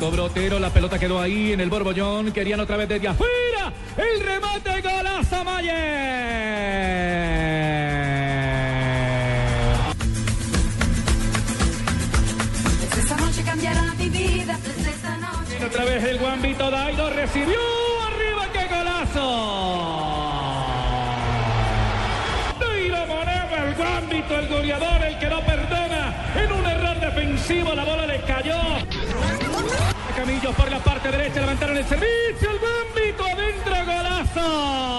Cobró Otero, la pelota quedó ahí en el borbollón. Querían otra vez desde afuera. El remate golazo Mayer. Esta noche cambiará mi vida desde esta noche. Y otra vez el guambito Dairo recibió arriba, qué golazo. Dairo Moreno, el guambito, el goleador, el que no perdona. En un error defensivo la bola le cayó. Camillos por la parte derecha, levantaron el servicio, el guambito adentro, golazo.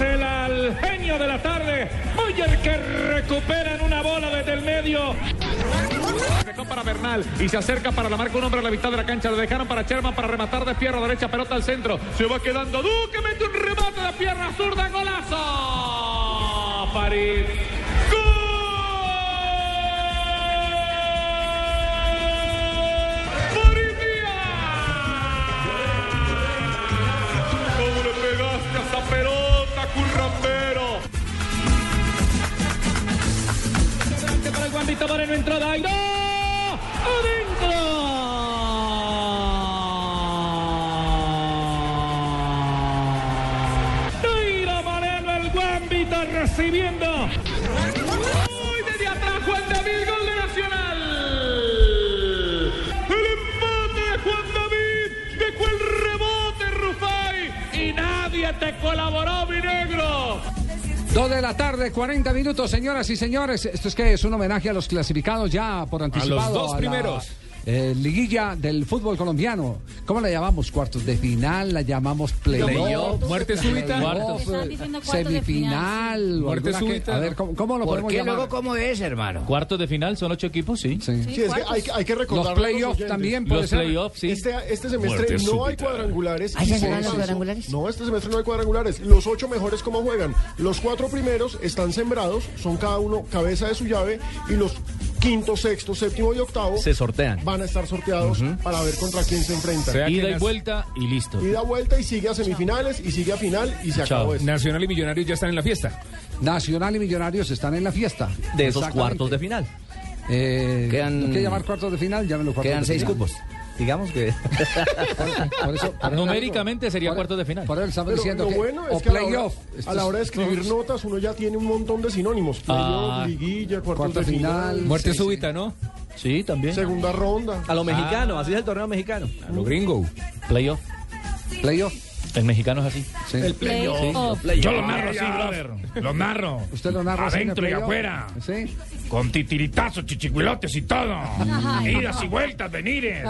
El al genio de la tarde. Moyer que recupera en una bola desde el medio. Para Bernal y se acerca para la marca un hombre a la mitad de la cancha. Lo dejaron para Sherman para rematar de pierna derecha, pelota al centro. Se va quedando Duque, mete un remate de pierna zurda, golazo. París. ¡Gol! ¡París ¿Cómo le currambero? Para el Guambito Moreno, entró Dairo. ¡Adentro! Dairo Moreno, el Guambito recibiendo. ¡Uy, desde atrás Juan David, gol de Nacional! El empate de Juan David, dejó el rebote Rufai y nadie te colaboró, mi negro. Dos de la tarde, 40 minutos, señoras y señores. ¿Esto es que es un homenaje a los clasificados ya por anticipado? dos a la, primeros. Eh, liguilla del fútbol colombiano. ¿Cómo la llamamos? ¿Cuartos de final? ¿La llamamos playoff? Muerte súbita. semifinal. Muerte súbita. a ver, ¿cómo, cómo lo ¿Por podemos qué llamar? luego cómo es, hermano? Cuartos de final son ocho equipos, sí. Sí. Sí, es que hay, hay que recordar. Los playoffs también puede Los sí. Este, este semestre no hay cuadrangulares. ¿Ah, y ya por se van los cuadrangulares? No, este semestre no hay cuadrangulares. Los ocho mejores, ¿cómo juegan? Los cuatro primeros están sembrados, son cada uno cabeza de su llave, y los quinto, sexto, séptimo y octavo Se sortean. van a estar sorteados para ver contra quién se enfrentan. Ida y vuelta y listo. Y da vuelta y sigue a semifinales y sigue a final y se Chao. acabó esto. Nacional y Millonarios ya están en la fiesta. Nacional y Millonarios están en la fiesta. De esos cuartos de final. Eh, Quedan- ¿no quiere llamar cuartos de final? Llámenlo cuartos Quedan de seis final. cupos. Digamos que. Por eso, por eso- Numéricamente sería cuartos de final. Por eso estamos Pero diciendo lo que bueno o es que a la, hora, playoff. a la hora de escribir notas uno ya tiene un montón de sinónimos. Playoff, Ah. liguilla, cuartos Cuarto de final, final. Muerte Sí, sí. súbita, ¿no? Sí, también. segunda ronda. A lo mexicano, así es el torneo mexicano. A lo gringo. Playoff. Playoff. El mexicano es así. Sí. Playoff. Yo lo narro así, brother. Lo narro. ¿Usted lo narra así el Adentro y afuera. Sí. Con titiritazos, chichicuilotes y todo. Idas y vueltas, venires.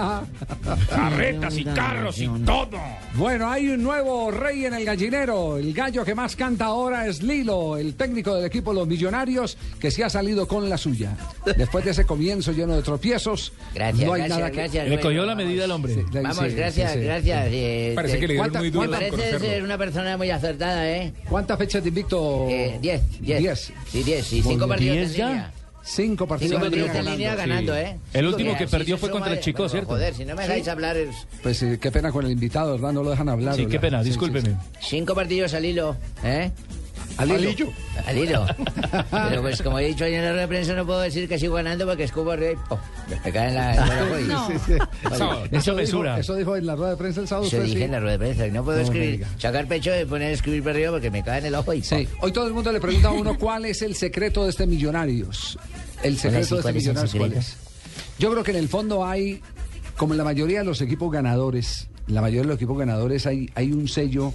Carretas y carros y todo. Bueno, hay un nuevo rey en el gallinero. El gallo que más canta ahora es Lilo, el técnico del equipo Los Millonarios, que se ha salido con la suya. Después de ese comienzo lleno de tropiezos, Gracias, no hay gracias, nada que... gracias. Le cogió la medida al hombre. Sí, Vamos, sí, gracias, sí, sí. gracias. eh, Parece que le dieron ¿Cuánta- muy duro Me parece ser una persona muy acertada, ¿eh? ¿Cuántas fechas de invicto? Eh, Diez, diez. Diez. Sí, diez. Y cinco partidos ¿Diez en ya? línea. Cinco partidos, Cinco en partidos línea ganando. ¿eh? El último que perdió fue contra el Chico, bueno, ¿cierto? Joder, si no me dejáis hablar, es Pues sí, qué pena con el invitado, ¿verdad? No lo dejan hablar. Sí, qué pena, Sí, sí, discúlpeme. cinco partidos al hilo, ¿eh? Al hilo. Al hilo. Pero pues como he dicho ayer en la rueda de prensa no puedo decir que sigo ganando porque escupo arriba y ¡pum! me cae en la... en. Eso Eso dijo, mesura. eso dijo en la rueda de prensa el sábado. Eso dije sí. en la rueda de prensa. y No puedo No escribir, sacar pecho y poner a escribir para arriba porque me cae en el ojo y ¡pum! Hoy todo el mundo le pregunta a uno cuál es el secreto de este Millonarios. El secreto sí, de este Millonarios, ¿cuál es? Yo creo que en el fondo hay, como en la mayoría de los equipos ganadores, en la mayoría de los equipos ganadores hay, hay un sello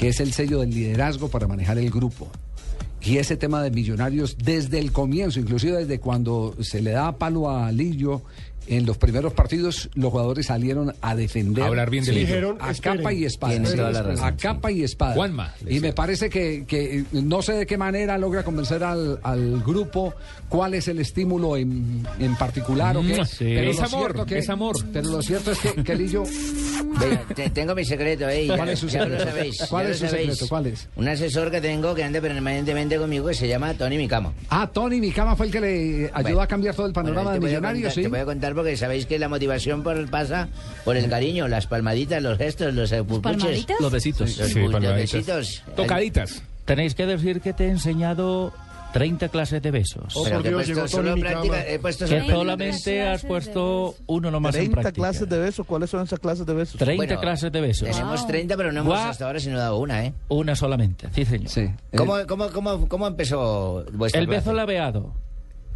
que es el sello del liderazgo para manejar el grupo. Y ese tema de millonarios desde el comienzo, inclusive desde cuando se le da palo a Lillo, en los primeros partidos los jugadores salieron a defender. Hablar bien de Sí. Dijeron, a esperen. capa y espada. Tiene Sí, toda la razón, a sí. capa y espada. Juanma, Y me parece que, que no sé de qué manera logra convencer al, al grupo cuál es el estímulo en, en particular o qué. Mm, sí. Pero Es lo amor, cierto que- es amor. Pero lo cierto es que, que Lillo te- tengo mi secreto, ¿eh? Ya, ¿Cuál es su ya secreto? lo sabéis. ¿Cuál ya es lo su sabéis. secreto? ¿Cuál es? Un asesor que tengo que anda permanentemente conmigo que se llama Tony Micamo. Ah, Tony Micama fue el que le ayudó Bueno, a cambiar todo el panorama Bueno, de a Millonarios, ¿sí? Te voy a contar porque sabéis que la motivación por, pasa por el cariño, las palmaditas, los gestos, los pupuches. palmaditas? Los besitos. Los, Sí, bu- los besitos. Tocaditas. Tenéis que decir que te he enseñado 30 clases de besos. Oh, Pero por que he Dios, puesto llegó solo práctica, he puesto Que solo práctica. solamente has puesto uno nomás en 30 práctica. clases de besos. ¿Cuáles son esas clases de besos? 30 Bueno, clases de besos. Tenemos Wow. 30, pero no hemos Gua- hasta ahora sino dado una, ¿eh? Una solamente, sí señor. Sí. eh, ¿Cómo, cómo, cómo, cómo empezó vuestra El beso clase? laveado.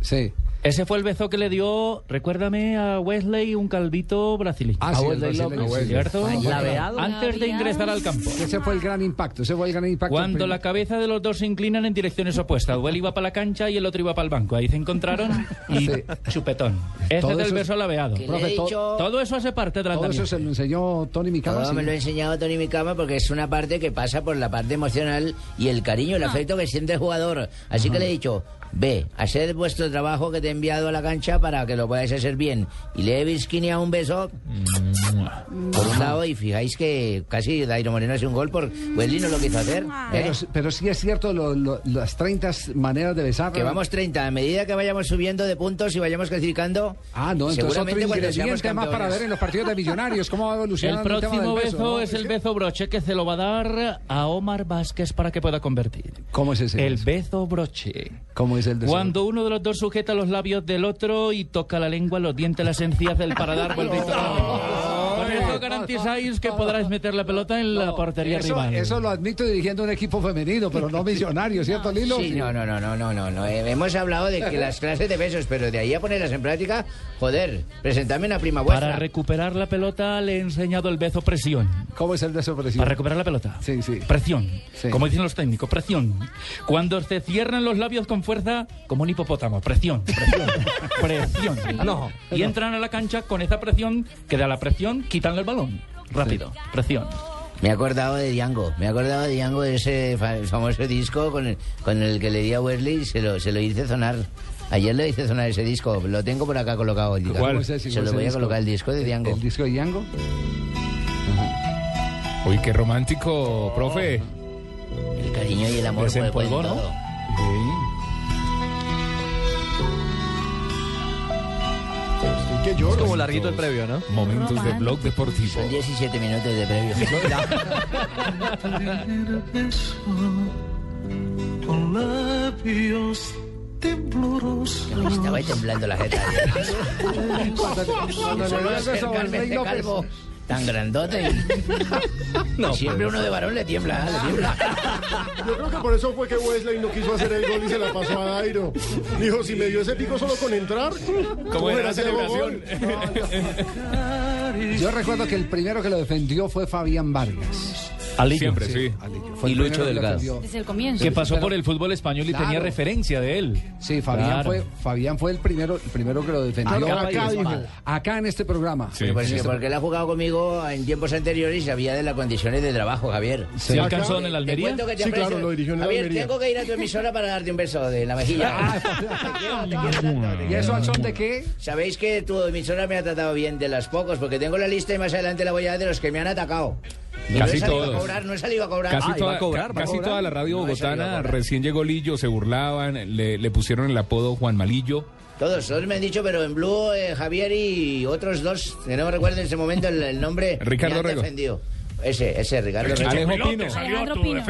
sí. Ese fue el beso que le dio, recuérdame, a Wesley un calvito brasileño. Ah, a sí, Wesley López. ¿cierto? Laveado. Antes de ingresar al campo. Ese fue el gran impacto, ese fue el gran impacto. Cuando la cabeza de los dos se inclinan en direcciones opuestas. Él iba para la cancha y el otro iba para el banco. Ahí se encontraron y Sí. chupetón. Ese Todo es el eso- beso laveado. Profe, dicho... Todo eso hace parte de la Todo eso se lo enseñó Tony Micama. Todo sí. me lo ha enseñado Tony Micama porque es una parte que pasa por la parte emocional y el cariño, el afecto que siente el jugador. Así que le he dicho, ve, haced vuestro trabajo que te he enviado a la cancha para que lo podáis hacer bien. Y le he visquineado un beso por un lado y fijáis que casi Dairo Moreno hace un gol por Wesley no lo quiso hacer. ¿eh? Pero, pero sí es cierto lo- lo- las 30 maneras de besar. Que vamos 30, a medida que vayamos subiendo de puntos y vayamos clasificando, Ah, no, entonces otro ingrediente más para ver en los partidos de Millonarios cómo va El evolucionando el, tema próximo del beso, beso. ¿no? es el beso broche que se lo va a dar a Omar Vázquez para que pueda convertir. ¿Cómo es ese? El beso? beso broche. ¿Cómo es el? Cuando uno de los dos sujeta los labios del otro y toca la lengua, los dientes, las encías del paladar, vuelve y garantizáis que podrás meter la pelota en la portería eso, rival. eso lo admito dirigiendo un equipo femenino, pero no millonario, ¿cierto, Lilo? Sí, no, no, no, no, no, no, no. Eh, hemos hablado de que las clases de besos, pero de ahí a ponerlas en práctica, joder, presentadme una prima vuestra. Para recuperar la pelota le he enseñado el beso presión. ¿Cómo es el beso presión? Para recuperar la pelota. Sí, sí. Presión. Sí. Como dicen los técnicos, presión. Cuando se cierran los labios con fuerza, como un hipopótamo. Presión, presión, presión. No. Y entran a la cancha con esa presión que da la presión, quitan el balón. Rápido, presión. Me he acordado de Diango, me he acordado de Diango de ese fa- famoso disco con el, con el que le di a Wesley y se lo, se lo hice sonar. Ayer le hice sonar ese disco, lo tengo por acá colocado. diga. ¿Cómo es ese? Se ¿Cómo lo es voy a colocar el disco de Diango. ¿El disco de Diango? Uy, qué romántico, profe. El cariño y el amor Desempolvó, ¿no? todo. Que lloro. Como larguito el previo, ¿no? Momentos de blog deportivo. Son 17 minutos de previo. Con labios temblorosos. Me estaba temblando la jeta. Cuando le Solo dio tan grandote. y siempre uno de varón le tiembla, le tiembla. Yo creo que por eso fue que Wesley no quiso hacer el gol y se la pasó a Dairo. Dijo, si me dio ese pico solo con entrar, ¿Cómo era la celebración? gol? Yo recuerdo que el primero que lo defendió fue Fabián Vargas. Alillo. Siempre, sí. Alillo. Fue Y el Lucho que Delgado. defendió. Desde el comienzo. Que pasó por el fútbol español y Claro. tenía referencia de él. Sí, Fabián Claro. fue Fabián fue el primero, el primero que lo defendió. Acá, acá, dijo. Acá en este programa. Sí. Pues sí, porque él ha jugado conmigo en tiempos anteriores y sabía de las condiciones de trabajo, Javier. ¿Se alcanzó en el Te Almería? que te Sí, aprecio. claro, lo dirigió en el Javier, Almería. tengo que ir a tu emisora para darte un beso de la mejilla. te te te ¿Y eso al son de qué? Sabéis que tu emisora me ha tratado bien de las pocos, porque tengo la lista y más adelante la voy a dar de los que me han atacado. No Casi salido todos. a cobrar, no he salido a cobrar. Casi, Ay, toda, va a cobrar, ca- va a casi cobrar. toda la radio No, bogotana, recién llegó Lillo, se burlaban, le, le pusieron el apodo Juan Malillo. Todos, todos me han dicho, pero en Blue, eh, Javier y otros dos, que no me recuerdo en ese momento el, el nombre. Ricardo me han Rego. defendido. Ese, ese, Ricardo Rego. Alejo Pino. Alejandro Pino.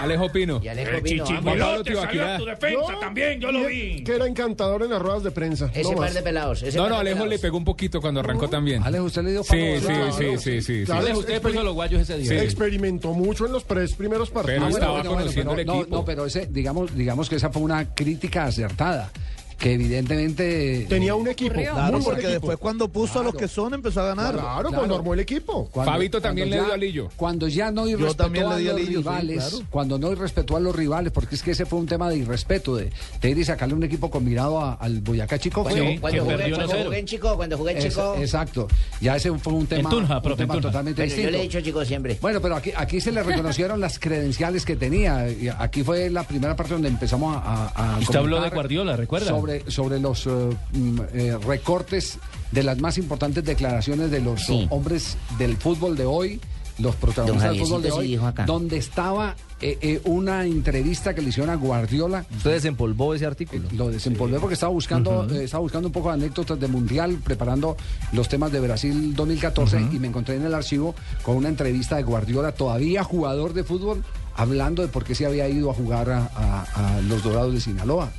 Alejo Pino. Y Alejo Pino. Juan ambos. Pablo Tibaquirá. dije Que era encantador en las ruedas de prensa. Ese no par de pelados. Ese No, no, Alejo le pegó un poquito cuando arrancó también. Alejo, usted le dio Sí, sí, sí, sí, sí, sí. Alejo, usted puso los guayos ese día. Sí. Experimentó mucho en los tres primeros partidos. Pero estaba bueno, bueno, conociendo pero el no, equipo. no, pero ese, digamos, digamos que esa fue una crítica acertada. Que evidentemente Tenía un equipo. Claro, muy porque equipo. después cuando puso a los que son empezó a ganar. Claro, Claro. cuando armó el equipo. Cuando- Fabito también le dio ya- a Lillo. Cuando ya no Yo irrespetó también le a a los Lillo, rivales, claro. cuando no irrespetó a los rivales, porque es que ese fue un tema de irrespeto, de, de ir y sacarle un equipo combinado a- al Boyacá Chico. Cuando, jugué, cuando 1-0. jugué en Chico, cuando jugué en Es- Chico. exacto. Ya ese fue un tema, Tunja, un totalmente Pero yo distinto. le he dicho Chico siempre. Bueno, pero aquí, aquí se le reconocieron las credenciales que tenía. Y aquí fue la primera parte donde empezamos a. a- a Usted habló de Guardiola, ¿recuerda? Sobre, sobre los eh, mm, eh, recortes de las más importantes declaraciones de los Sí. hombres del fútbol de hoy, los protagonistas del fútbol de hoy, donde estaba eh, eh, una entrevista que le hicieron a Guardiola. Usted desempolvó ese artículo. Lo desempolvé porque estaba buscando, eh, estaba buscando un poco de anécdotas de Mundial, preparando los temas de Brasil 2014 y me encontré en el archivo con una entrevista de Guardiola, todavía jugador de fútbol, hablando de por qué se había ido a jugar a, a- a los Dorados de Sinaloa.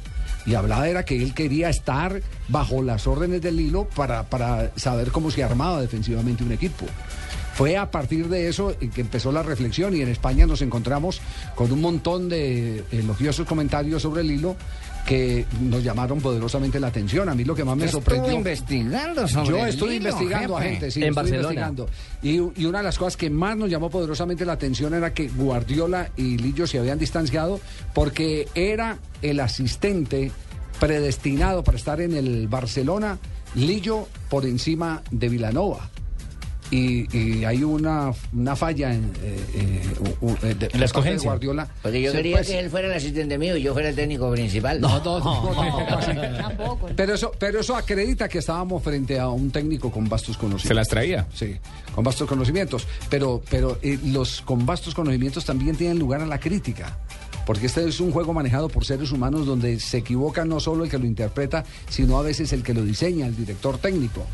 Y hablaba era que él quería estar bajo las órdenes del hilo para, para saber cómo se armaba defensivamente un equipo. Fue a partir de eso que empezó la reflexión y en España nos encontramos con un montón de elogiosos comentarios sobre el hilo que nos llamaron poderosamente la atención. A mí lo que más me sorprendió... investigando sobre Yo hilo, investigando a gente, sí, En estuve Barcelona. investigando. Y, y una de las cosas que más nos llamó poderosamente la atención era que Guardiola y Lillo se habían distanciado porque era el asistente predestinado para estar en el Barcelona, Lillo por encima de Vilanova. Y, y hay una, una falla en, eh, eh, eh, de- En la escogencia. Guardiola. Porque yo quería pues, que él fuera el asistente mío y yo fuera el técnico principal. no, no, no. Pero eso, pero eso acredita que estábamos frente a un técnico con vastos conocimientos. Se las traía. Sí, con vastos conocimientos. Pero, pero eh, los con vastos conocimientos también tienen lugar a la crítica. Porque este es un juego manejado por seres humanos donde se equivoca no solo el que lo interpreta, sino a veces el que lo diseña, el director técnico.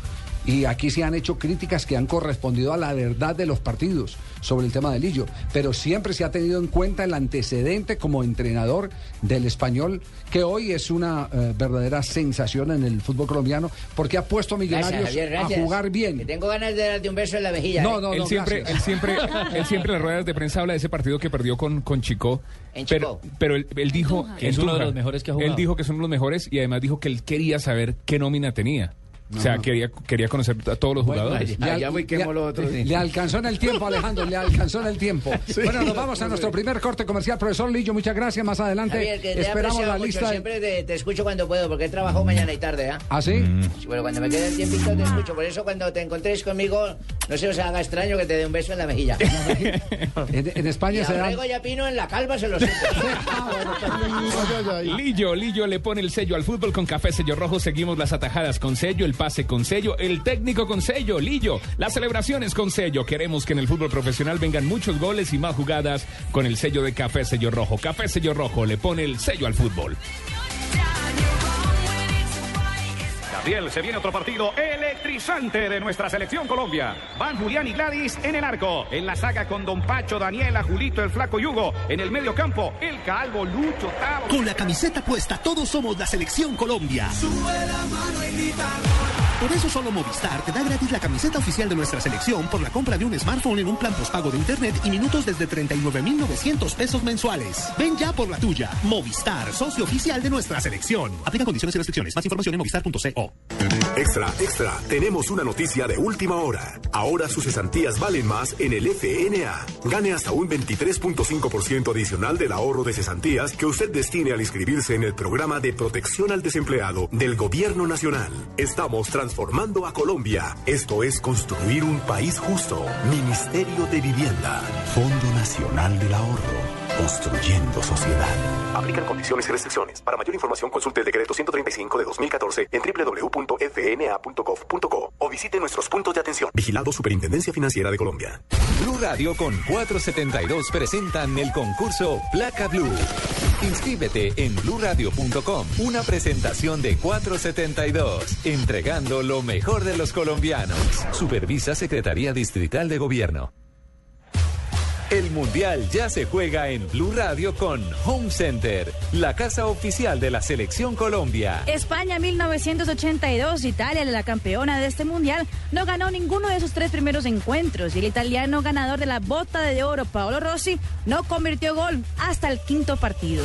Y aquí se han hecho críticas que han correspondido a la verdad de los partidos sobre el tema de Lillo. Pero siempre se ha tenido en cuenta el antecedente como entrenador del español, que hoy es una eh, verdadera sensación en el fútbol colombiano, porque ha puesto a Gracias, Millonarios Javier, a jugar Que bien. tengo ganas de darte un beso en la mejilla. No, ¿eh? no, él no, siempre, gracias. él siempre, él siempre en las ruedas de prensa habla de ese partido que perdió con, con Chico. En pero, Chico. pero él, él dijo Que es uno de los mejores que ha jugado. Él dijo que son los mejores y además dijo que él quería saber qué nómina tenía. O sea, quería, quería conocer a todos los jugadores. Ah, ya voy, quemo le- los otros. le alcanzó en el tiempo, Alejandro, le alcanzó en el tiempo. Bueno, nos vamos a nuestro primer corte comercial. Profesor Lillo, muchas gracias. Más adelante Javier, que te he esperamos la mucho, lista. Siempre te, te escucho cuando puedo, porque trabajo mañana y tarde, ¿ah? ¿Ah, sí? Sí, Bueno, cuando me quede el tiempito te escucho. Por eso cuando te encontréis conmigo, no se os haga extraño que te dé un beso en la mejilla. En, en Y España a se dan... Orrego y a Pino en la calva se lo ay. Lillo, Lillo le pone el sello al fútbol con café sello rojo. Seguimos las atajadas con sello, el pase con sello, el técnico con sello, Lillo, las celebraciones con sello. Queremos que en el fútbol profesional vengan muchos goles y más jugadas con el sello de café sello rojo. Café sello rojo le pone el sello al fútbol. Gabriel, se viene otro partido electrizante de nuestra selección Colombia. Van Julián y Gladys en el arco. En la saga con Don Pacho, Daniela, Julito, el Flaco Yugo. En el medio campo, el Calvo, Lucho, Tavo. Con la camiseta puesta, todos somos la selección Colombia. Por eso solo Movistar te da gratis la camiseta oficial de nuestra selección por la compra de un smartphone en un plan postpago de internet y minutos desde 39,900 pesos mensuales. Ven ya por la tuya. Movistar, socio oficial de nuestra selección. Aplica condiciones y restricciones. Más información en movistar.co. Extra, extra, tenemos una noticia de última hora. Ahora sus cesantías valen más en el FNA. Gane hasta un 23.5% adicional del ahorro de cesantías que usted destine al inscribirse en el programa de protección al desempleado del Gobierno Nacional. Estamos transformando a Colombia. Esto es construir un país justo. Ministerio de Vivienda. Fondo Nacional del Ahorro. Construyendo sociedad. Aplican condiciones y restricciones. Para mayor información consulte el decreto 135 de 2014 en www.fna.gov.co o visite nuestros puntos de atención. Vigilado Superintendencia Financiera de Colombia. Blue Radio con 472 presentan el concurso Placa Blue. Inscríbete en bluradio.com. Una presentación de 472, entregando lo mejor de los colombianos. Supervisa Secretaría Distrital de Gobierno. El Mundial ya se juega en Blue Radio con Home Center, la casa oficial de la Selección Colombia. España 1982, Italia, la campeona de este mundial, no ganó ninguno de sus tres primeros encuentros y el italiano ganador de la bota de oro, Paolo Rossi, no convirtió gol hasta el quinto partido.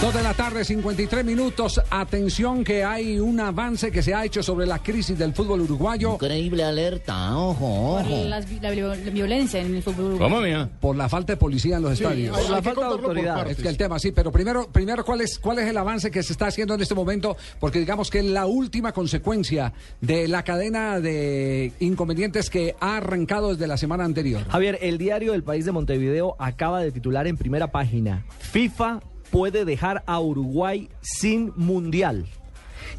Dos de la tarde, 53 minutos. Atención que hay un avance que se ha hecho sobre la crisis del fútbol uruguayo. Increíble alerta, ojo, Por las vi- la, vi- la violencia en el fútbol uruguayo. Por la falta de policía en los Sí, estadios. Por la falta de por autoridad. Es que el tema, sí, pero primero, primero ¿cuál, es, ¿cuál es el avance que se está haciendo en este momento? Porque digamos que la última consecuencia de la cadena de inconvenientes que ha arrancado desde la semana anterior. Javier, el diario del País de Montevideo acaba de titular en primera página, FIFA puede dejar a Uruguay sin mundial.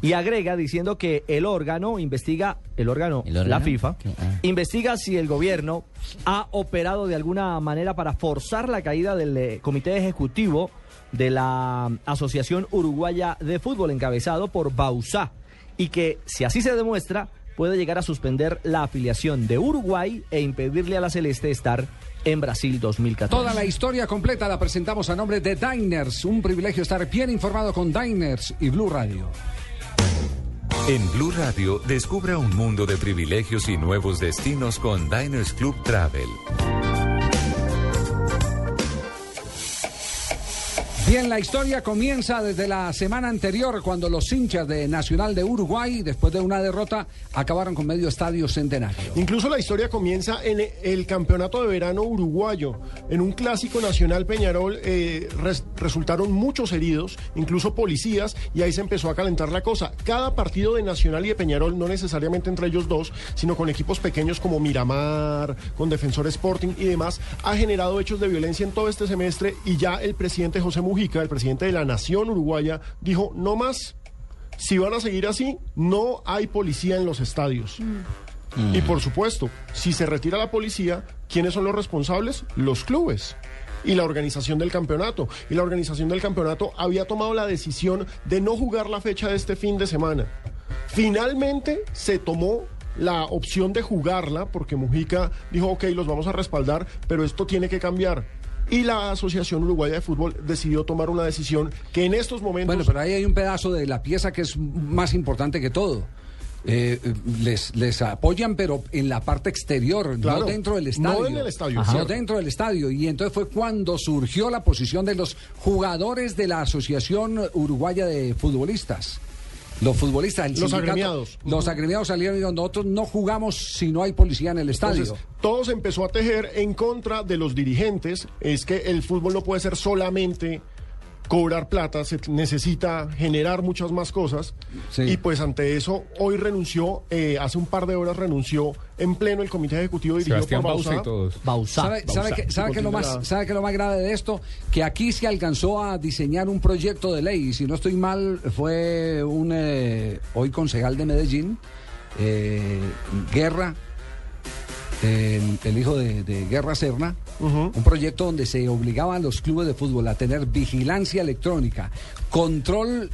Y agrega diciendo que el órgano investiga, el órgano, órgano? la FIFA. Ah. investiga si el gobierno ha operado de alguna manera para forzar la caída del eh, comité ejecutivo de la Asociación Uruguaya de Fútbol encabezado por Bausá y que si así se demuestra puede llegar a suspender la afiliación de Uruguay e impedirle a la Celeste estar en Brasil 2014. Toda la historia completa la presentamos a nombre de Diners. Un privilegio estar bien informado con Diners y Blue Radio. En Blue Radio, descubra un mundo de privilegios y nuevos destinos con Diners Club Travel. Bien, la historia comienza desde la semana anterior cuando los hinchas de Nacional de Uruguay, después de una derrota, acabaron con medio estadio centenario. Incluso la historia comienza en el campeonato de verano uruguayo. En un clásico nacional Peñarol eh, res- resultaron muchos heridos, incluso policías, y ahí se empezó a calentar la cosa. Cada partido de Nacional y de Peñarol, no necesariamente entre ellos dos, sino con equipos pequeños como Miramar, con Defensor Sporting y demás, ha generado hechos de violencia en todo este semestre y ya el presidente José Mujica, el presidente de la Nación Uruguaya, dijo, no más. Si van a seguir así, no hay policía en los estadios. Y por supuesto, si se retira la policía, ¿quiénes son los responsables? Los clubes y la organización del campeonato. Y la organización del campeonato había tomado la decisión de no jugar la fecha de este fin de semana. Finalmente se tomó la opción de jugarla porque Mujica dijo, ok, los vamos a respaldar, pero esto tiene que cambiar. Y la Asociación Uruguaya de Fútbol decidió tomar una decisión que en estos momentos... Bueno, pero ahí hay un pedazo de la pieza que es más importante que todo. Eh, eh, les, les apoyan, pero en la parte exterior, Claro, no dentro del no estadio. en el estadio, Ajá. No dentro del estadio. Y entonces fue cuando surgió la posición de los jugadores de la Asociación Uruguaya de Futbolistas. Los futbolistas, el Los agremiados. Los agremiados salieron y dijeron, nosotros no jugamos si no hay policía en el estadio. Entonces, todo se empezó a tejer en contra de los dirigentes. Es que el fútbol no puede ser solamente cobrar plata, se necesita generar muchas más cosas. Y pues ante eso, hoy renunció, eh, hace un par de horas renunció en pleno el comité ejecutivo dirigido Sebastián por Bausá. y todos. Bausá. ¿Sabe, sabe Bausá. qué- sabe qué es lo Continúa más, la- sabe qué es lo más grave de esto? Que aquí se alcanzó a diseñar un proyecto de ley. Y si no estoy mal, fue un eh, hoy concejal de Medellín, eh, Guerra, el, el hijo de, de Guerra Serna, un proyecto donde se obligaba a los clubes de fútbol a tener vigilancia electrónica, control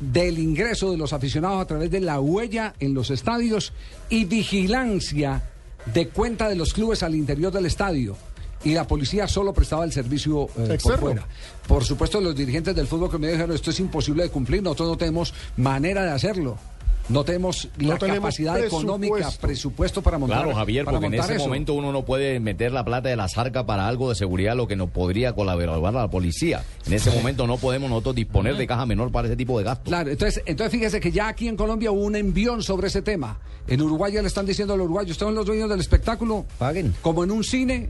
del ingreso de los aficionados a través de la huella en los estadios y vigilancia de cuenta de los clubes al interior del estadio. Y la policía solo prestaba el servicio eh, por fuera. Por supuesto, los dirigentes del fútbol que me dijeron esto es imposible de cumplir, nosotros no tenemos manera de hacerlo. No tenemos No la tenemos capacidad económica, presupuesto. para montar Claro, Javier, para porque en ese eso. momento uno no puede meter la plata de la zarca para algo de seguridad, lo que nos podría colaborar a la policía. En ese momento no podemos nosotros disponer de caja menor para ese tipo de gastos. Claro, entonces, entonces fíjese que ya aquí en Colombia hubo un envión sobre ese tema. En Uruguay ya le están diciendo a los uruguayos, ustedes son los dueños del espectáculo, Paguen. como en un cine,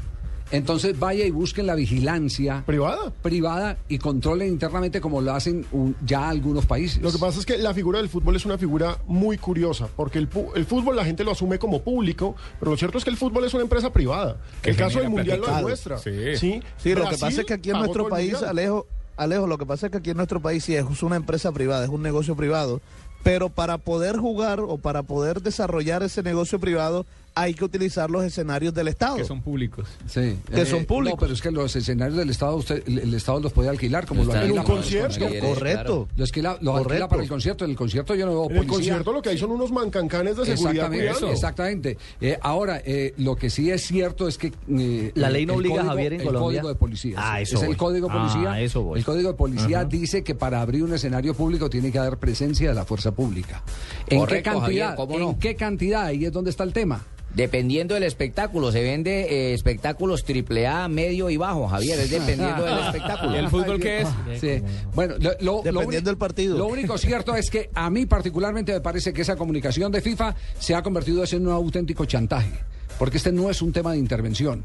entonces vaya y busquen la vigilancia ¿Privada? privada y controlen internamente como lo hacen un- ya algunos países. Lo que pasa es que la figura del fútbol es una figura muy curiosa, porque el, fútbol la gente lo asume como público, pero lo cierto es que el fútbol es una empresa privada. Que el caso del Mundial lo demuestra. Sí. Sí, Sí, lo que pasa es que aquí en nuestro país, Mundial. Alejo, Alejo, lo que pasa es que aquí en nuestro país sí es una empresa privada, es un negocio privado, pero para poder jugar o para poder desarrollar ese negocio privado hay que utilizar los escenarios del Estado. Que son públicos. Sí. Que Eh, son públicos. No, pero es que los escenarios del Estado, usted, el, el Estado los puede alquilar como lo Están alquila en un para los concierto. conciertos. Correcto. Lo alquila, lo alquila para el concierto. En el concierto yo no veo En el policía. concierto lo que hay son unos mancancanes de seguridad Exactamente, exactamente. Eh, ahora, eh, lo que sí es cierto es que... eh, La ley no el obliga, código- Javier, en el Colombia. código de policía. Ah, sí. eso es el voy. código de Ah, policía. eso voy. El código de policía dice que para abrir un escenario público tiene que haber presencia de la fuerza pública. ¿En Correcto, qué cantidad? Javier, ¿cómo no? ¿En qué cantidad? Ahí es donde está el tema. Dependiendo del espectáculo, se vende eh, espectáculos triple A, medio y bajo, Javier, es dependiendo del espectáculo. ¿Y el fútbol qué es? Sí. Bueno, lo, lo- Dependiendo del partido. Lo único cierto es que a mí particularmente me parece que esa comunicación de FIFA se ha convertido en un auténtico chantaje, porque este no es un tema de intervención.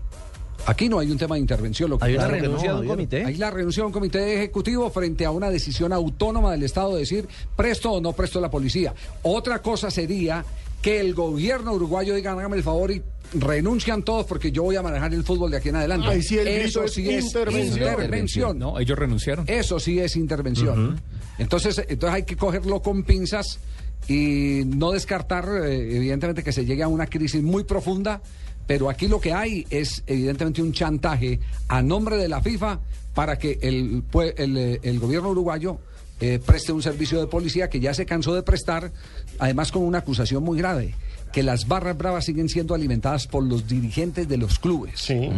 Aquí no hay un tema de intervención. Lo que Hay una renuncia de un comité. Hay la renuncia de un comité ejecutivo frente a una decisión autónoma del Estado de decir presto o no presto la policía. Otra cosa sería que el gobierno uruguayo diga, hágame el favor y renuncian todos porque yo voy a manejar el fútbol de aquí en adelante. Sí Eso sí es intervención. intervención. No, ellos renunciaron. Eso sí es intervención. Entonces, entonces hay que cogerlo con pinzas y no descartar, eh, evidentemente, que se llegue a una crisis muy profunda. Pero aquí lo que hay es, evidentemente, un chantaje a nombre de la FIFA para que el, pue- el, eh, el gobierno uruguayo eh, preste un servicio de policía que ya se cansó de prestar, además con una acusación muy grave, que las barras bravas siguen siendo alimentadas por los dirigentes de los clubes. Sí.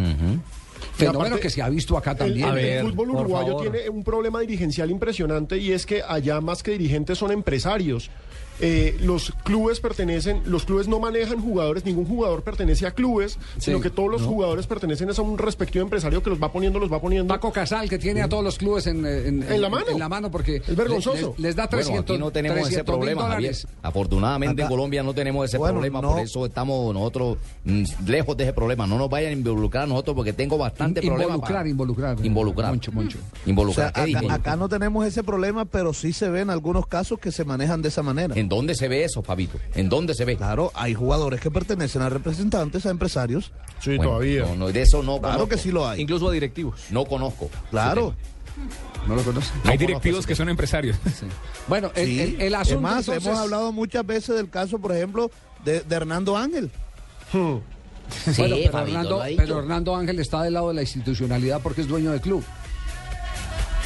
Fenómeno aparte, que se ha visto acá también. el- fútbol uruguayo tiene un problema dirigencial impresionante y es que allá más que dirigentes son empresarios. Eh, los clubes pertenecen, los clubes no manejan jugadores, ningún jugador pertenece a clubes, sino que todos los jugadores pertenecen a un respectivo empresario que los va poniendo, los va poniendo. Paco Casal, que tiene a todos los clubes en, eh, en, En la mano. En la mano, porque. Es vergonzoso. Les, les da Bueno, 300 aquí no tenemos ese 300 mil problema, Javier. dólares. Afortunadamente en Colombia no tenemos ese Bueno, problema, no. por eso estamos nosotros mm, lejos de ese problema. No nos vayan a involucrar a nosotros porque tengo bastante problema. Involucrar, para- involucrar. Involucrar. Moncho, Moncho. O sea, Involucrar. Acá, acá no tenemos ese problema, pero sí se ven algunos casos que se manejan de esa manera. ¿En dónde se ve eso, Fabito? ¿En dónde se ve? Claro, hay jugadores que pertenecen a representantes, a empresarios. Sí, Bueno, todavía. No, no, de eso no Claro conozco. que sí lo hay. Incluso a directivos. No conozco. Claro. ¿No lo conoce? Hay directivos que son empresarios. Bueno, el, Sí. el- el es asunto. más, entonces- hemos hablado muchas veces del caso, por ejemplo, de, de Hernando Ángel. Bueno, Sí, pero, Fabito, Hernando, pero Hernando Ángel está del lado de la institucionalidad porque es dueño del club.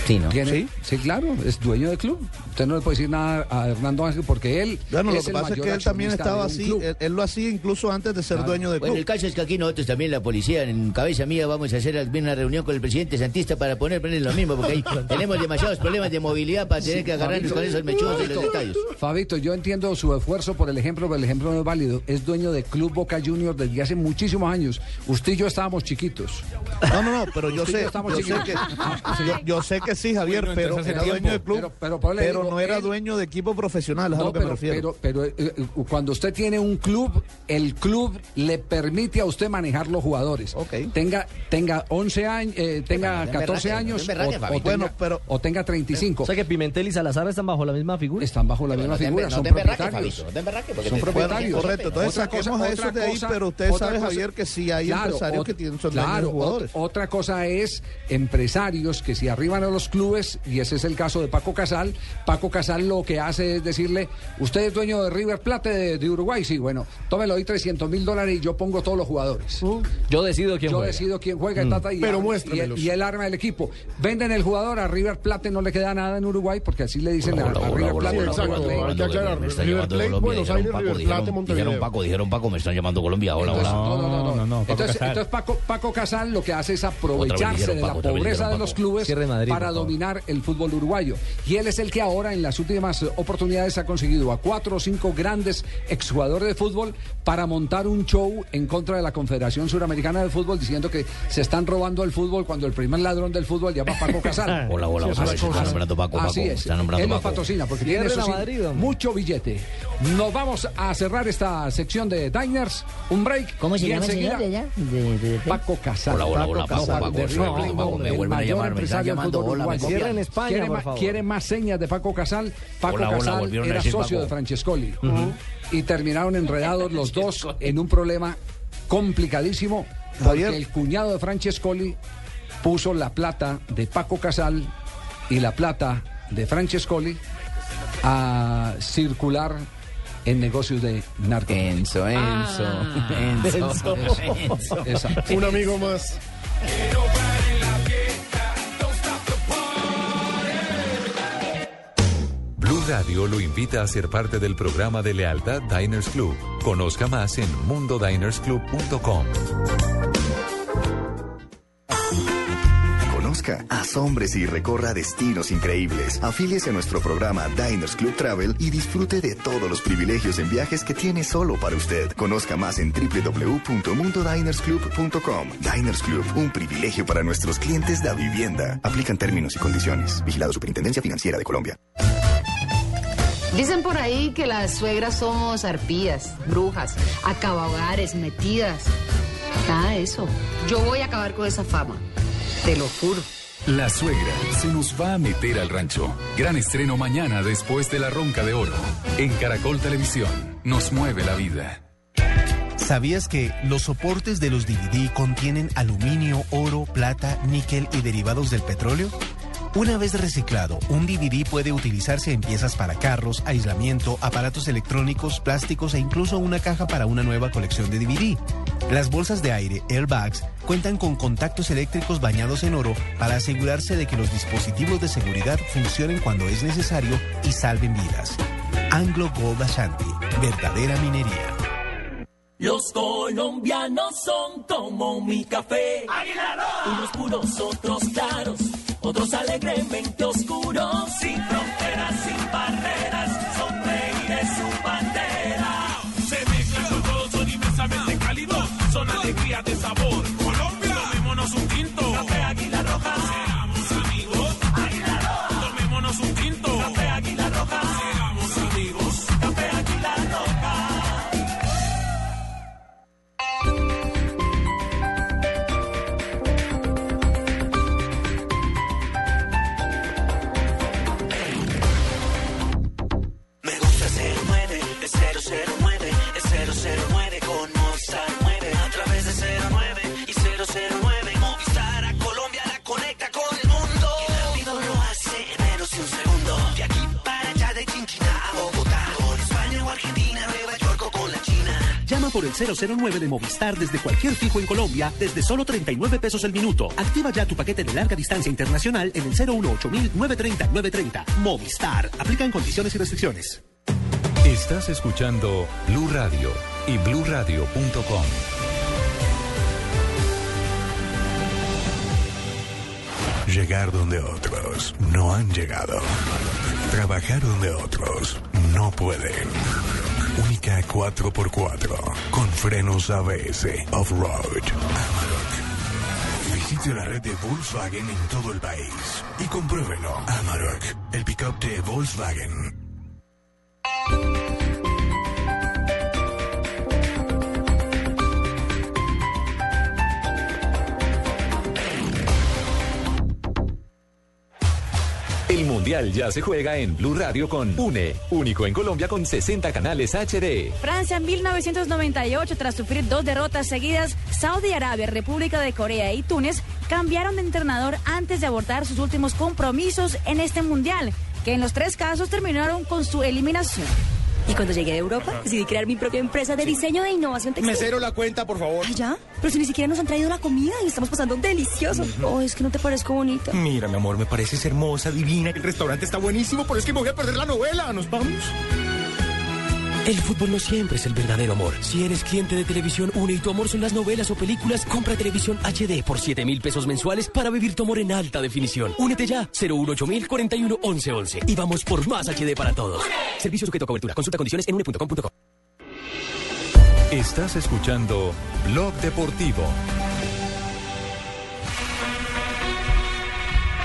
Sí, ¿no? Tiene- sí, claro, es dueño del club. Usted no le puede decir nada a Hernando Ángel porque él. Bueno, lo es que el pasa es que él también estaba así, él, él lo hacía incluso antes de ser Claro. dueño del Bueno, club. el caso es que aquí nosotros también, la policía, en cabeza mía, vamos a hacer una reunión con el presidente Santista para poner, lo mismo, porque ahí tenemos demasiados problemas de movilidad para tener que agarrarnos con esos mechudos de los detalles. Fabito, yo entiendo su esfuerzo por el ejemplo, pero el ejemplo no es válido. Es dueño de Club Boca Juniors desde hace muchísimos años. Usted y yo estábamos chiquitos. No, no, no, pero yo Usted y sé, estamos yo sé que, yo, yo sé que sí, Javier, Bueno, pero era dueño del club, Pero- pero, pero- digo, no era él- dueño de equipo profesional, es a No, lo que me pero, refiero. pero, pero, eh, eh, cuando usted tiene un club, el club le permite a usted manejar los jugadores. Ok. Tenga, tenga 11 años, eh, tenga te 14 emberraques, años o, o tenga, Bueno, pero- o tenga 35. O sea que Pimentel y Salazar están bajo la misma figura. Están bajo la misma figura, son propietarios. Son propietarios. Correcto, entonces saquemos a esos de ahí, pero usted sabe, Javier, que sí hay empresarios que tienen, son jugadores. ot- otra cosa es empresarios que si arriban a los clubes, y ese es el caso de Paco Casal, Paco Casal lo que hace es decirle, usted es dueño de River Plate de, de Uruguay, sí, bueno, tómelo ahí 300 mil dólares y yo pongo todos los jugadores. Yo decido quién Yo juega. decido quién juega y, tata, y, Pero y, y él arma el equipo. Venden el jugador, a River Plate no le queda nada en Uruguay, porque así le dicen a, a River Plate. hola, exacto. River Plate. hay que aclarar. River Plate, Buenos dijeron Aires, Paco, River dijeron- Plate, Montevideo. Dijeron Paco, dijeron Paco, me están llamando Colombia. Hola, Entonces, hola. no, no, no, entonces, Paco, Paco Casal lo que hace es aprovecharse de la pobreza de los clubes para. Dominar el fútbol uruguayo. Y él es el que ahora en las últimas oportunidades ha conseguido a cuatro o cinco grandes exjugadores de fútbol para montar un show en contra de la Confederación Suramericana de Fútbol diciendo que se están robando el fútbol cuando el primer ladrón del fútbol llama Paco Casal. Hola, hola, Sí, hola, está nombrando Paco, Así Paco, es. está nombrando Él nos Paco. patrocina porque tiene eso sí, Madrid, mucho billete. Nos vamos a cerrar esta sección de Diners, un break. ¿Cómo se y llama el señor de allá? De- de- de- Paco Casal. Hola, hola, hola, Paco, Casal, Paco, de sí, River Paco, Plate, Paco, me España, ¿Quiere, por ma- favor. quiere más señas de Paco Casal? Paco Hola, Casal era socio Paco. de Francescoli. Y terminaron enredados los dos en un problema complicadísimo porque Javier. el cuñado de Francescoli puso la plata de Paco Casal y la plata de Francescoli a circular en negocios de narcotráfico. Enzo, Enzo, Enzo, Enzo. Exacto. Un amigo más. Blue Radio lo invita a ser parte del programa de lealtad Diners Club. Conozca más en mundodinersclub.com. Conozca, asómbrese y recorra destinos increíbles. Afíliese a nuestro programa Diners Club Travel y disfrute de todos los privilegios en viajes que tiene solo para usted. Conozca más en www.mundodinersclub.com. Diners Club, un privilegio para nuestros clientes de vivienda. Aplican términos y condiciones. Vigilado Superintendencia Financiera de Colombia. Dicen por ahí que las suegras somos arpías, brujas, acabahogares, metidas. Nada de eso. Yo voy a acabar con esa fama. Te lo juro. La suegra se nos va a meter al rancho. Gran estreno mañana después de la ronca de oro. En Caracol Televisión. Nos mueve la vida. ¿Sabías que los soportes de los DVD contienen aluminio, oro, plata, níquel y derivados del petróleo? Una vez reciclado, un DVD puede utilizarse en piezas para carros, aislamiento, aparatos electrónicos, plásticos e incluso una caja para una nueva colección de DVD. Las bolsas de aire, airbags, cuentan con contactos eléctricos bañados en oro para asegurarse de que los dispositivos de seguridad funcionen cuando es necesario y salven vidas. Anglo Gold Ashanti, verdadera minería. Los colombianos son como mi café. Unos puros, otros claros, otros alegremente 009 de Movistar desde cualquier fijo en Colombia desde solo 39 pesos el minuto. Activa ya tu paquete de larga distancia internacional en el 018 930 930. Movistar. Aplican condiciones y restricciones. Estás escuchando Blue Radio y bluradio.com. Llegar donde otros no han llegado. Trabajar donde otros no pueden. Única 4x4 con frenos ABS off-road. Amarok. Visite la red de Volkswagen en todo el país y compruébelo. Amarok, el pickup de Volkswagen. Ya se juega en Blue Radio con UNE, único en Colombia con 60 canales HD. Francia en 1998, tras sufrir dos derrotas seguidas, Saudi Arabia, República de Corea y Túnez cambiaron de entrenador antes de abordar sus últimos compromisos en este mundial, que en los tres casos terminaron con su eliminación. Y cuando llegué a Europa, decidí crear mi propia empresa de diseño e innovación textil. Mesero, la cuenta, por favor. ¿Ay, ya? Pero si ni siquiera nos han traído la comida y estamos pasando delicioso. Oh, es que no te parezco bonita. Mira, mi amor, me pareces hermosa, divina. El restaurante está buenísimo, pero es que me voy a perder la novela. ¿Nos vamos? El fútbol no siempre es el verdadero amor. Si eres cliente de Televisión Une y tu amor son las novelas o películas, compra Televisión HD por 7 mil pesos mensuales para vivir tu amor en alta definición. Únete ya, 018 41 11 11. Y vamos por más HD para todos. Servicio sujeto a cobertura. Consulta condiciones en une.com.co. Estás escuchando Blog Deportivo.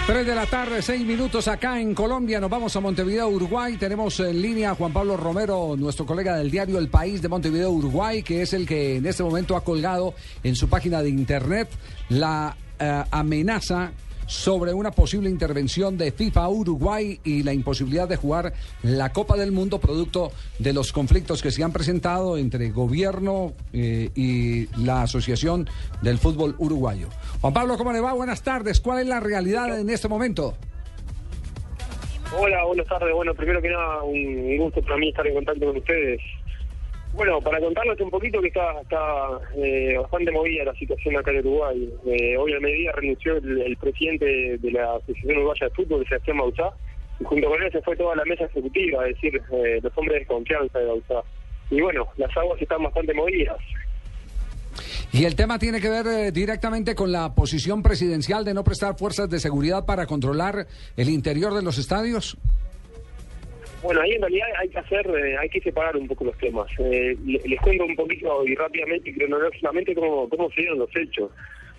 3 de la tarde, 6 minutos acá en Colombia. Nos vamos a Montevideo, Uruguay. Tenemos en línea a Juan Pablo Romero, nuestro colega del diario El País de Montevideo, Uruguay, que es el que en este momento ha colgado en su página de internet la eh, amenaza sobre una posible intervención de FIFA Uruguay y la imposibilidad de jugar la Copa del Mundo producto de los conflictos que se han presentado entre gobierno eh, y la Asociación del Fútbol Uruguayo. Juan Pablo, ¿cómo le va? Buenas tardes. ¿Cuál es la realidad en este momento? Hola, buenas tardes. Bueno, primero que nada, un gusto para mí estar en contacto con ustedes. Bueno, para contarles un poquito que está, está eh, bastante movida la situación acá en Uruguay. Eh, hoy al mediodía renunció el, el presidente de la Asociación Uruguaya de Fútbol, Sebastián Bauzá, y junto con él se fue toda la mesa ejecutiva, es decir, eh, los hombres de confianza de Bauzá. Y bueno, las aguas están bastante movidas. Y el tema tiene que ver eh, directamente con la posición presidencial de no prestar fuerzas de seguridad para controlar el interior de los estadios. Bueno, ahí en realidad hay que hacer, eh, hay que separar un poco los temas. Eh, le- les cuento un poquito y rápidamente y cronológicamente cómo, cómo se dieron los hechos.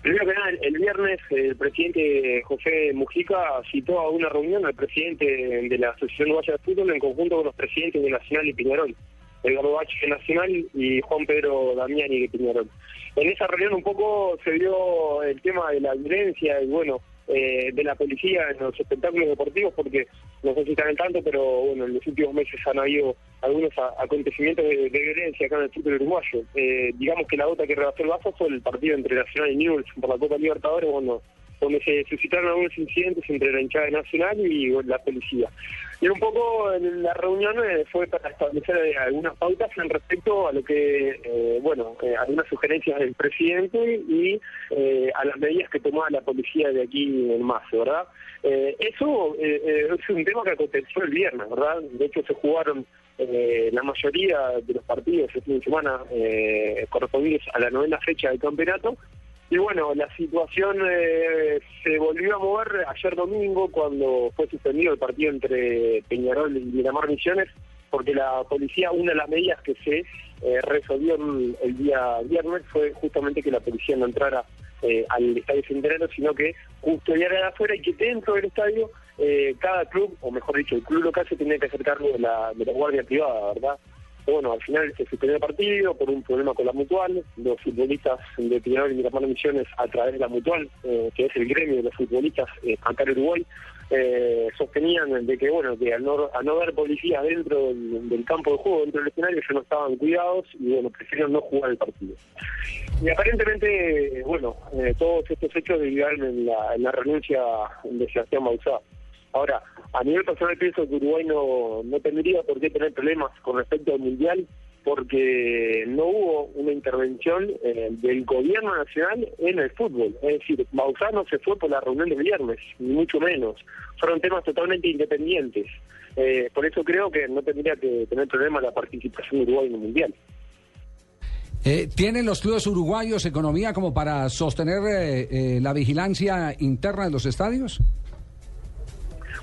Primero que nada, el, viernes el presidente José Mujica citó a una reunión al presidente de la Asociación Uruguaya de Fútbol en conjunto con los presidentes de Nacional y Peñarol, Edgardo Bache de Nacional y Juan Pedro Damiani de Peñarol. En esa reunión un poco se vio el tema de la violencia y bueno, eh, de la policía en los espectáculos deportivos, porque no sé si están al tanto, pero bueno, en los últimos meses han habido algunos acontecimientos de, violencia acá en el fútbol uruguayo. Eh, digamos que la gota que rebasó el vaso fue el partido entre Nacional y Newell's por la Copa Libertadores, bueno, donde se suscitaron algunos incidentes entre la hinchada Nacional y la policía. Y un poco la reunión eh, fue para establecer eh, algunas pautas en respecto a lo que, eh, bueno, eh, algunas sugerencias del presidente y eh, a las medidas que tomaba la policía de aquí en más, ¿verdad? Eso es un tema que aconteció el viernes, ¿verdad? De hecho se jugaron eh, la mayoría de los partidos este fin de semana eh, correspondientes a la novena fecha del campeonato y bueno, la situación eh, se volvió a mover ayer domingo cuando fue suspendido el partido entre Peñarol y Miramar Misiones, porque la policía, una de las medidas que se eh, resolvió el, día viernes fue justamente que la policía no entrara eh, al estadio centenario, sino que custodiara afuera y que dentro del estadio eh, cada club, o mejor dicho, el club local se tenía que hacer cargo de la, de la guardia privada, ¿verdad? Bueno, al final se suspendió el partido por un problema con la mutual. Los futbolistas de Peñarol y Miramar Misiones, a través de la mutual, eh, que es el gremio de los futbolistas eh, acá en Uruguay, eh, sostenían de que, bueno, que al no, al no haber policía dentro del, del campo de juego, dentro del escenario, ellos no estaban cuidados y, bueno, prefirieron no jugar el partido. Y aparentemente, bueno, eh, todos estos hechos derivaron en la, en la renuncia de Sebastián Bauzá. Ahora, a nivel personal pienso que Uruguay no, no tendría por qué tener problemas con respecto al Mundial porque no hubo una intervención eh, del gobierno nacional en el fútbol. Es decir, Bauzá no se fue por la reunión del viernes, ni mucho menos. Fueron temas totalmente independientes. Eh, por eso creo que no tendría que tener problema la participación de Uruguay en el Mundial. Eh, ¿Tienen los clubes uruguayos economía como para sostener la vigilancia interna de los estadios?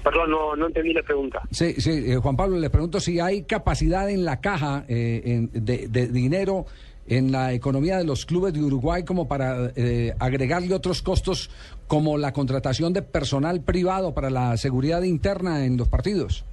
Perdón, no, no entendí la pregunta. Sí, sí, eh, Juan Pablo, le pregunto si hay capacidad en la caja eh, en- de, de dinero en la economía de los clubes de Uruguay como para eh, agregarle otros costos como la contratación de personal privado para la seguridad interna en los partidos.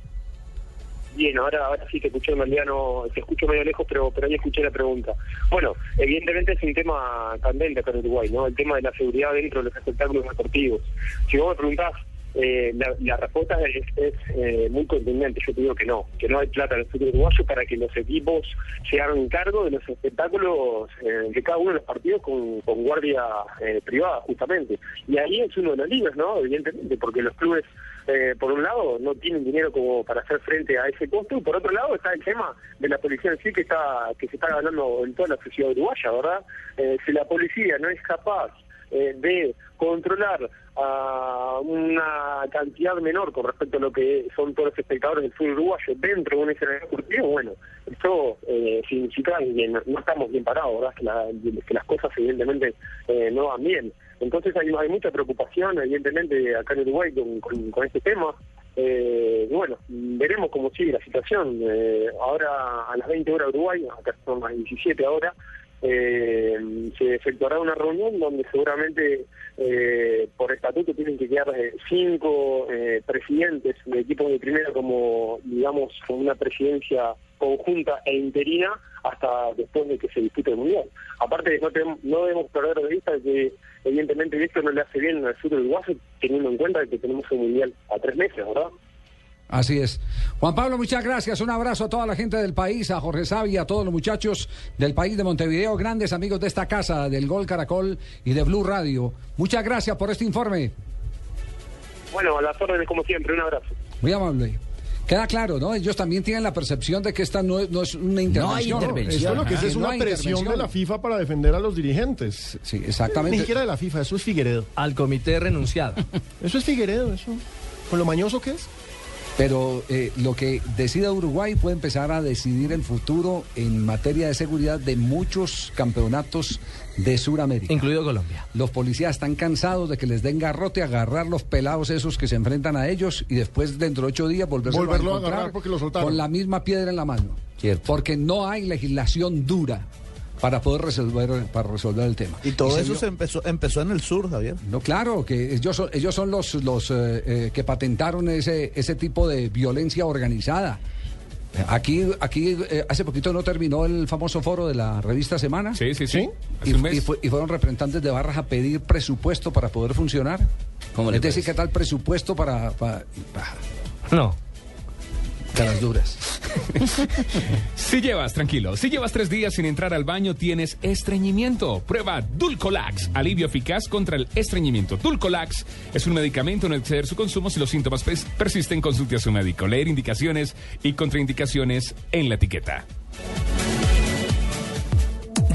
Bien, ahora, ahora sí te escuché, Mariano, te escucho medio lejos, pero, pero ahí escuché la pregunta. Bueno, evidentemente es un tema candente acá en Uruguay, ¿no? El tema de la seguridad dentro de los espectáculos deportivos. Si vos me preguntás, eh, la, la respuesta es, es, eh, muy contundente. Yo te digo que no, que no hay plata en el fútbol uruguayo para que los equipos se hagan cargo de los espectáculos eh, de cada uno de los partidos con, con guardia eh, privada, justamente. Y ahí es uno de los libros, ¿no? Evidentemente, porque los clubes por un lado, no tienen dinero como para hacer frente a ese costo, y por otro lado está el tema de la policía en sí que está que se está ganando en toda la sociedad uruguaya, ¿verdad? Si la policía no es capaz de controlar a una cantidad menor con respecto a lo que son todos los espectadores del fútbol uruguayo dentro de un escenario deportivo, bueno, esto eh, significa que no, estamos bien parados, ¿verdad? Que, la- que las cosas evidentemente eh, no van bien. Entonces hay, mucha preocupación, evidentemente, acá en Uruguay con, este tema. Eh, bueno, veremos cómo sigue la situación. Eh, ahora a las 20 horas Uruguay, acá son las 17 ahora, eh, se efectuará una reunión donde seguramente eh, por estatuto tienen que quedar eh, cinco eh, presidentes de equipos de primera como, digamos, con una presidencia conjunta e interina hasta después de que se dispute el Mundial. Aparte, no, tenemos- no debemos perder de vista que evidentemente esto no le hace bien al fútbol uruguayo teniendo en cuenta que tenemos un Mundial a tres meses, ¿verdad? Así es. Juan Pablo, muchas gracias. Un abrazo a toda la gente del país, a Jorge Sabia, a todos los muchachos del país de Montevideo, grandes amigos de esta casa, del Gol Caracol y de Blue Radio. Muchas gracias por este informe. Bueno, a las órdenes como siempre, un abrazo. Muy amable. Queda claro, ¿no? Ellos también tienen la percepción de que esta no es, no es una intervención. Esto lo que es es no una hay presión de intervención. la FIFA para defender a los dirigentes. Sí, exactamente. Ni siquiera de la FIFA, eso es Figueredo. Al comité renunciado. Eso es Figueredo, eso. Con lo mañoso que es. Pero eh, lo que decida Uruguay puede empezar a decidir el futuro en materia de seguridad de muchos campeonatos de Sudamérica. Incluido Colombia. Los policías están cansados de que les den garrote, agarrar los pelados esos que se enfrentan a ellos y después dentro de ocho días volverse Volverlo a encontrar agarrar porque lo soltaron. con la misma piedra en la mano. Porque no hay legislación dura para poder resolver para resolver el tema. Y todo se eso vio- se empezó, empezó en el sur, Javier. no, claro, que ellos son, ellos son los, los eh, eh, que patentaron ese, ese tipo de violencia organizada. Aquí, aquí eh, hace poquito no terminó el famoso foro de la revista Semana. Sí, sí, sí. Y, fueron representantes de Barras a pedir presupuesto para poder funcionar. ¿Cómo le es decir, ¿qué tal presupuesto para, para, para- No. Las duras? Si llevas, tranquilo, si llevas tres días sin entrar al baño, tienes estreñimiento. Prueba Dulcolax, alivio eficaz contra el estreñimiento. Dulcolax es un medicamento, no exceder su consumo si los síntomas pers- persisten, consulte a su médico. Leer indicaciones y contraindicaciones en la etiqueta.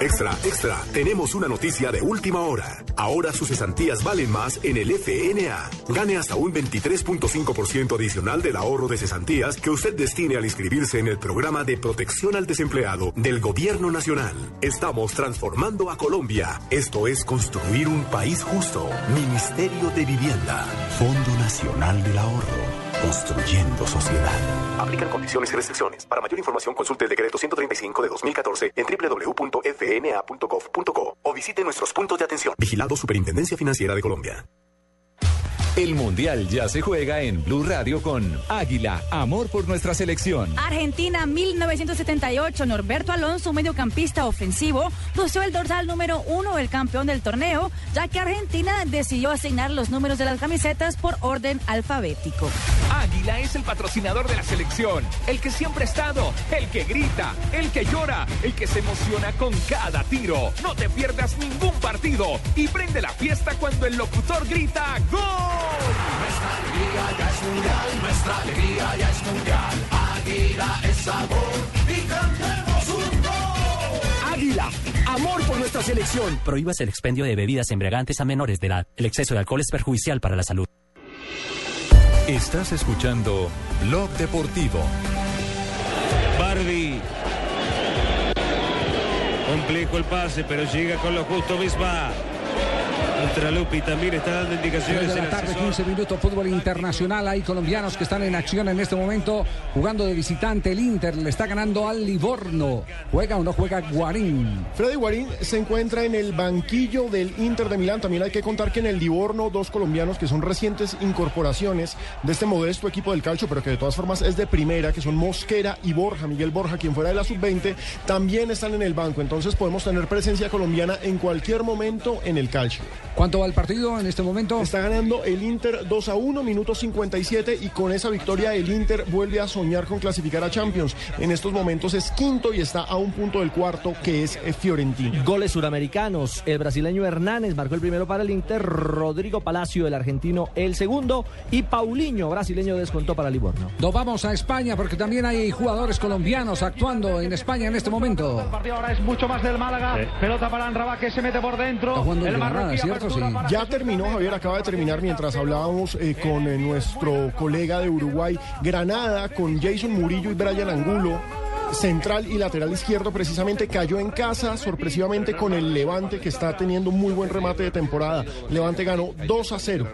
Extra, extra, tenemos una noticia de última hora. Ahora sus cesantías valen más en el FNA. Gane hasta un 23.5% adicional del ahorro de cesantías que usted destine al inscribirse en el programa de protección al desempleado del Gobierno Nacional. Estamos transformando a Colombia. Esto es construir un país justo. Ministerio de Vivienda. Fondo Nacional del Ahorro. Construyendo sociedad. Aplican condiciones y restricciones. Para mayor información consulte el decreto 135 de 2014 en www.fna.gov.co o visite nuestros puntos de atención. Vigilado Superintendencia Financiera de Colombia. El Mundial ya se juega en Blue Radio con Águila, amor por nuestra selección. Argentina 1978, Norberto Alonso, mediocampista ofensivo, lució el dorsal número uno del campeón del torneo, ya que Argentina decidió asignar los números de las camisetas por orden alfabético. Águila es el patrocinador de la selección, el que siempre ha estado, el que grita, el que llora, el que se emociona con cada tiro. No te pierdas ningún partido y prende la fiesta cuando el locutor grita ¡Gol! Nuestra alegría ya es mundial, nuestra alegría ya es mundial. Águila es sabor y cantemos un gol. Águila, amor por nuestra selección. Prohíbas el expendio de bebidas embriagantes a menores de edad. El exceso de alcohol es perjudicial para la salud. Estás escuchando Blog Deportivo. Barbie. Complejo el pase, pero llega con lo justo Bisba. Lupi también está dando indicaciones Tres de en la el tarde, asesor. 15 minutos, fútbol internacional. Hay colombianos que están en acción en este momento, jugando de visitante. El Inter le está ganando al Livorno. ¿Juega o no juega Guarín? Freddy Guarín se encuentra en el banquillo del Inter de Milán. También hay que contar que en el Livorno, dos colombianos que son recientes incorporaciones de este modesto equipo del calcio, pero que de todas formas es de primera, que son Mosquera y Borja, Miguel Borja, quien fuera de la sub-20, también están en el banco. Entonces podemos tener presencia colombiana en cualquier momento en el calcio. ¿Cuánto va el partido en este momento? Está ganando el Inter 2 a 1, minuto 57, y con esa victoria el Inter vuelve a soñar con clasificar a Champions. En estos momentos es quinto y está a un punto del cuarto, que es eh, Fiorentina. Goles suramericanos. El brasileño Hernández marcó el primero para el Inter. Rodrigo Palacio, el argentino, el segundo. Y Paulinho, brasileño, descontó para Livorno. Nos vamos a España porque también hay jugadores colombianos actuando en España en este momento. El partido ahora es mucho más del Málaga. Pelota para Anraba que se mete por dentro. Está jugando el el Granada, Ya terminó, Javier, acaba de terminar mientras hablábamos eh, con eh, nuestro colega de Uruguay, Granada, con Jason Murillo y Brian Angulo. Central y lateral izquierdo, precisamente cayó en casa sorpresivamente con el Levante, que está teniendo un muy buen remate de temporada. Levante ganó 2 a 0.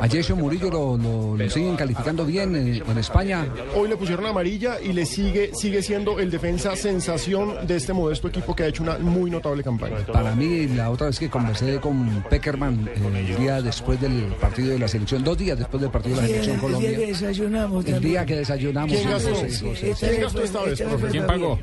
A Jason Murillo lo, lo- lo siguen calificando bien en, en España. Hoy le pusieron amarilla y le sigue, sigue siendo el defensa sensación de este modesto equipo que ha hecho una muy notable campaña. Para mí, la otra vez que conversé con Peckerman, eh, el día después del partido de la selección, dos días después del partido de la Sí, selección el Colombia. día que desayunamos El día que desayunamos. ¿Quién gastó? José, José. Esta vez fue- esta vez fue ¿Quién pagó?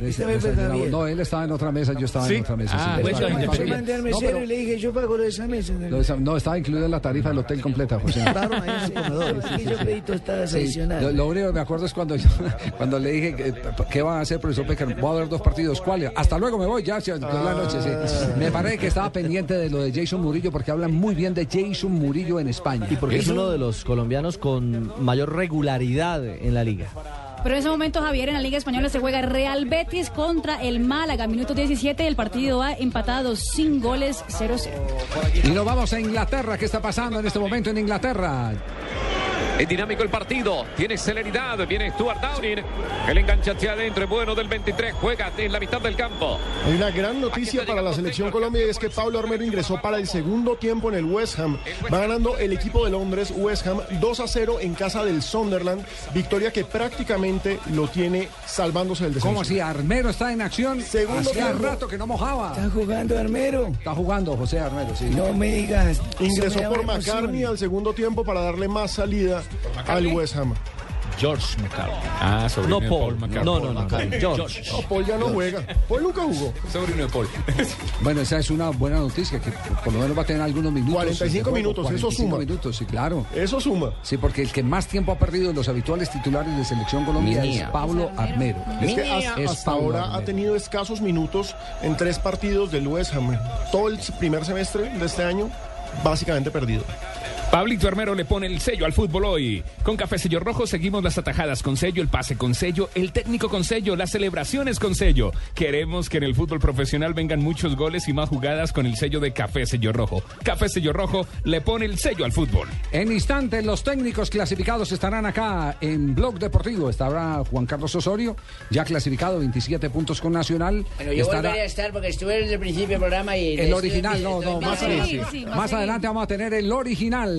No, él estaba en otra mesa, yo estaba ¿Sí? en otra mesa. Ah, yo mandé al No, mesero pero- y le dije, yo pago lo de esa mesa. lo de esa- no, estaba incluido en la tarifa del hotel completa, José. Lo, único que me acuerdo es cuando yo, cuando le dije que, qué van a hacer, profesor Pecker, voy a ver dos partidos, ¿cuáles? Hasta luego me voy, ya, sí, buenas noches. sí. Me parece que estaba pendiente de lo de Jason Murillo porque hablan muy bien de Jason Murillo en España. Y porque es uno de los colombianos con mayor regularidad en la liga. Pero en ese momento, Javier, en la Liga Española se juega Real Betis contra el Málaga. Minuto 17, el partido va empatado sin goles 0-0. Y nos vamos a Inglaterra. ¿Qué está pasando en este momento en Inglaterra? Es dinámico el partido, tiene celeridad, viene Stuart Downing, el enganche hacia adentro, es bueno del 23, juega en la mitad del campo. Hay una gran noticia para la selección Colombia y es que Pablo Armero ingresó para el segundo tiempo en el West Ham. Va ganando el equipo de Londres, West Ham, 2 a 0 en casa del Sunderland. Victoria que prácticamente lo tiene salvándose del descenso. ¿Cómo así? Armero está en acción. Segundo Hacía tiempo. rato que no mojaba. ¿Está jugando Armero? Está jugando José Armero, sí. No me digas. Me Ingresó por. McCartney al segundo tiempo para darle más salida al West Ham. George McCarthy. Ah, sobrino No, de Paul. Paul McCartney. No, no, no, George. No, Paul ya no juega. Paul nunca jugó. Sobrino de Paul. Bueno, esa es una buena noticia, que por lo menos va a tener algunos minutos. 45 de juego, minutos, eso 45 suma. minutos, sí, claro. Eso suma. Sí, porque el que más tiempo ha perdido de los habituales titulares de Selección Colombia Minía. es Pablo Armero. Es que hasta, Es hasta Pablo ahora ha tenido escasos minutos en tres partidos del West Ham. Todo el primer semestre de este año, básicamente perdido. Pablito Armero le pone el sello al fútbol hoy. Con Café Sello Rojo seguimos las atajadas con sello, el pase con sello, el técnico con sello, las celebraciones con sello. Queremos que en el fútbol profesional vengan muchos goles y más jugadas con el sello de Café Sello Rojo. Café Sello Rojo le pone el sello al fútbol. En instantes, los técnicos clasificados estarán acá en Blog Deportivo. Estará Juan Carlos Osorio, ya clasificado, 27 puntos con Nacional. Bueno, yo Estará volveré a estar porque estuve desde el principio del programa y... el original, no, no, más, Sí, más adelante vamos a tener el original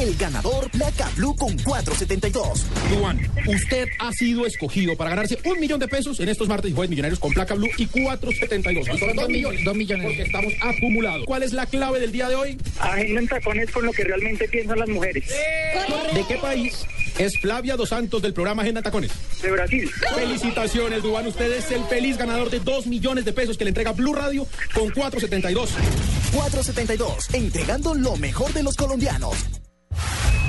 El ganador Placa Blue con 472. Duan, usted ha sido escogido para ganarse un millón de pesos en estos martes y jueves millonarios con placa blue y 472. No solo dos millones, dos millones. Porque estamos acumulados. ¿Cuál es la clave del día de hoy? Agenda en tacones con lo que realmente piensan las mujeres. ¿De qué país es Flavia Dos Santos del programa Agenda en Tacones? De Brasil. Felicitaciones, Duan. Usted es el feliz ganador de dos millones de pesos que le entrega Blue Radio con 472. 472, entregando lo mejor de los colombianos.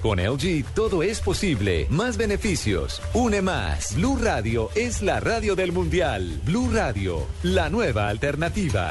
con LG todo es posible. Más beneficios, une más. Blue Radio es la radio del mundial. Blue Radio, la nueva alternativa.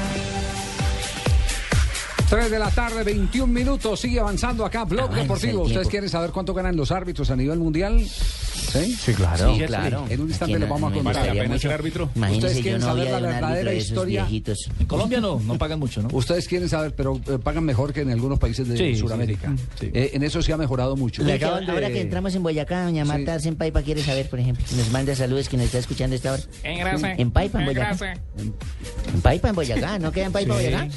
3 de la tarde, 21 minutos. Sigue avanzando acá, Blog Avanza Deportivo. ¿Ustedes quieren saber cuánto ganan los árbitros a nivel mundial? ¿Sí? Sí, claro. Sí, claro. En un instante no- vamos a contar. Ustedes quieren no saber la verdadera historia. viejitos. En Colombia no, no pagan mucho, ¿no? Ustedes quieren saber, pero eh, pagan mejor que en algunos países de Sí, Sudamérica. sí, sí. Eh, en eso sí ha mejorado mucho. Ahora que entramos en Boyacá, doña Sí. Marta en Paipa quiere saber, por ejemplo. Nos manda saludos que nos está escuchando esta hora. En grasa. En Paipa, en En Boyacá. En Paipa, en Boyacá. ¿No queda en Paipa, Sí. Boyacá? En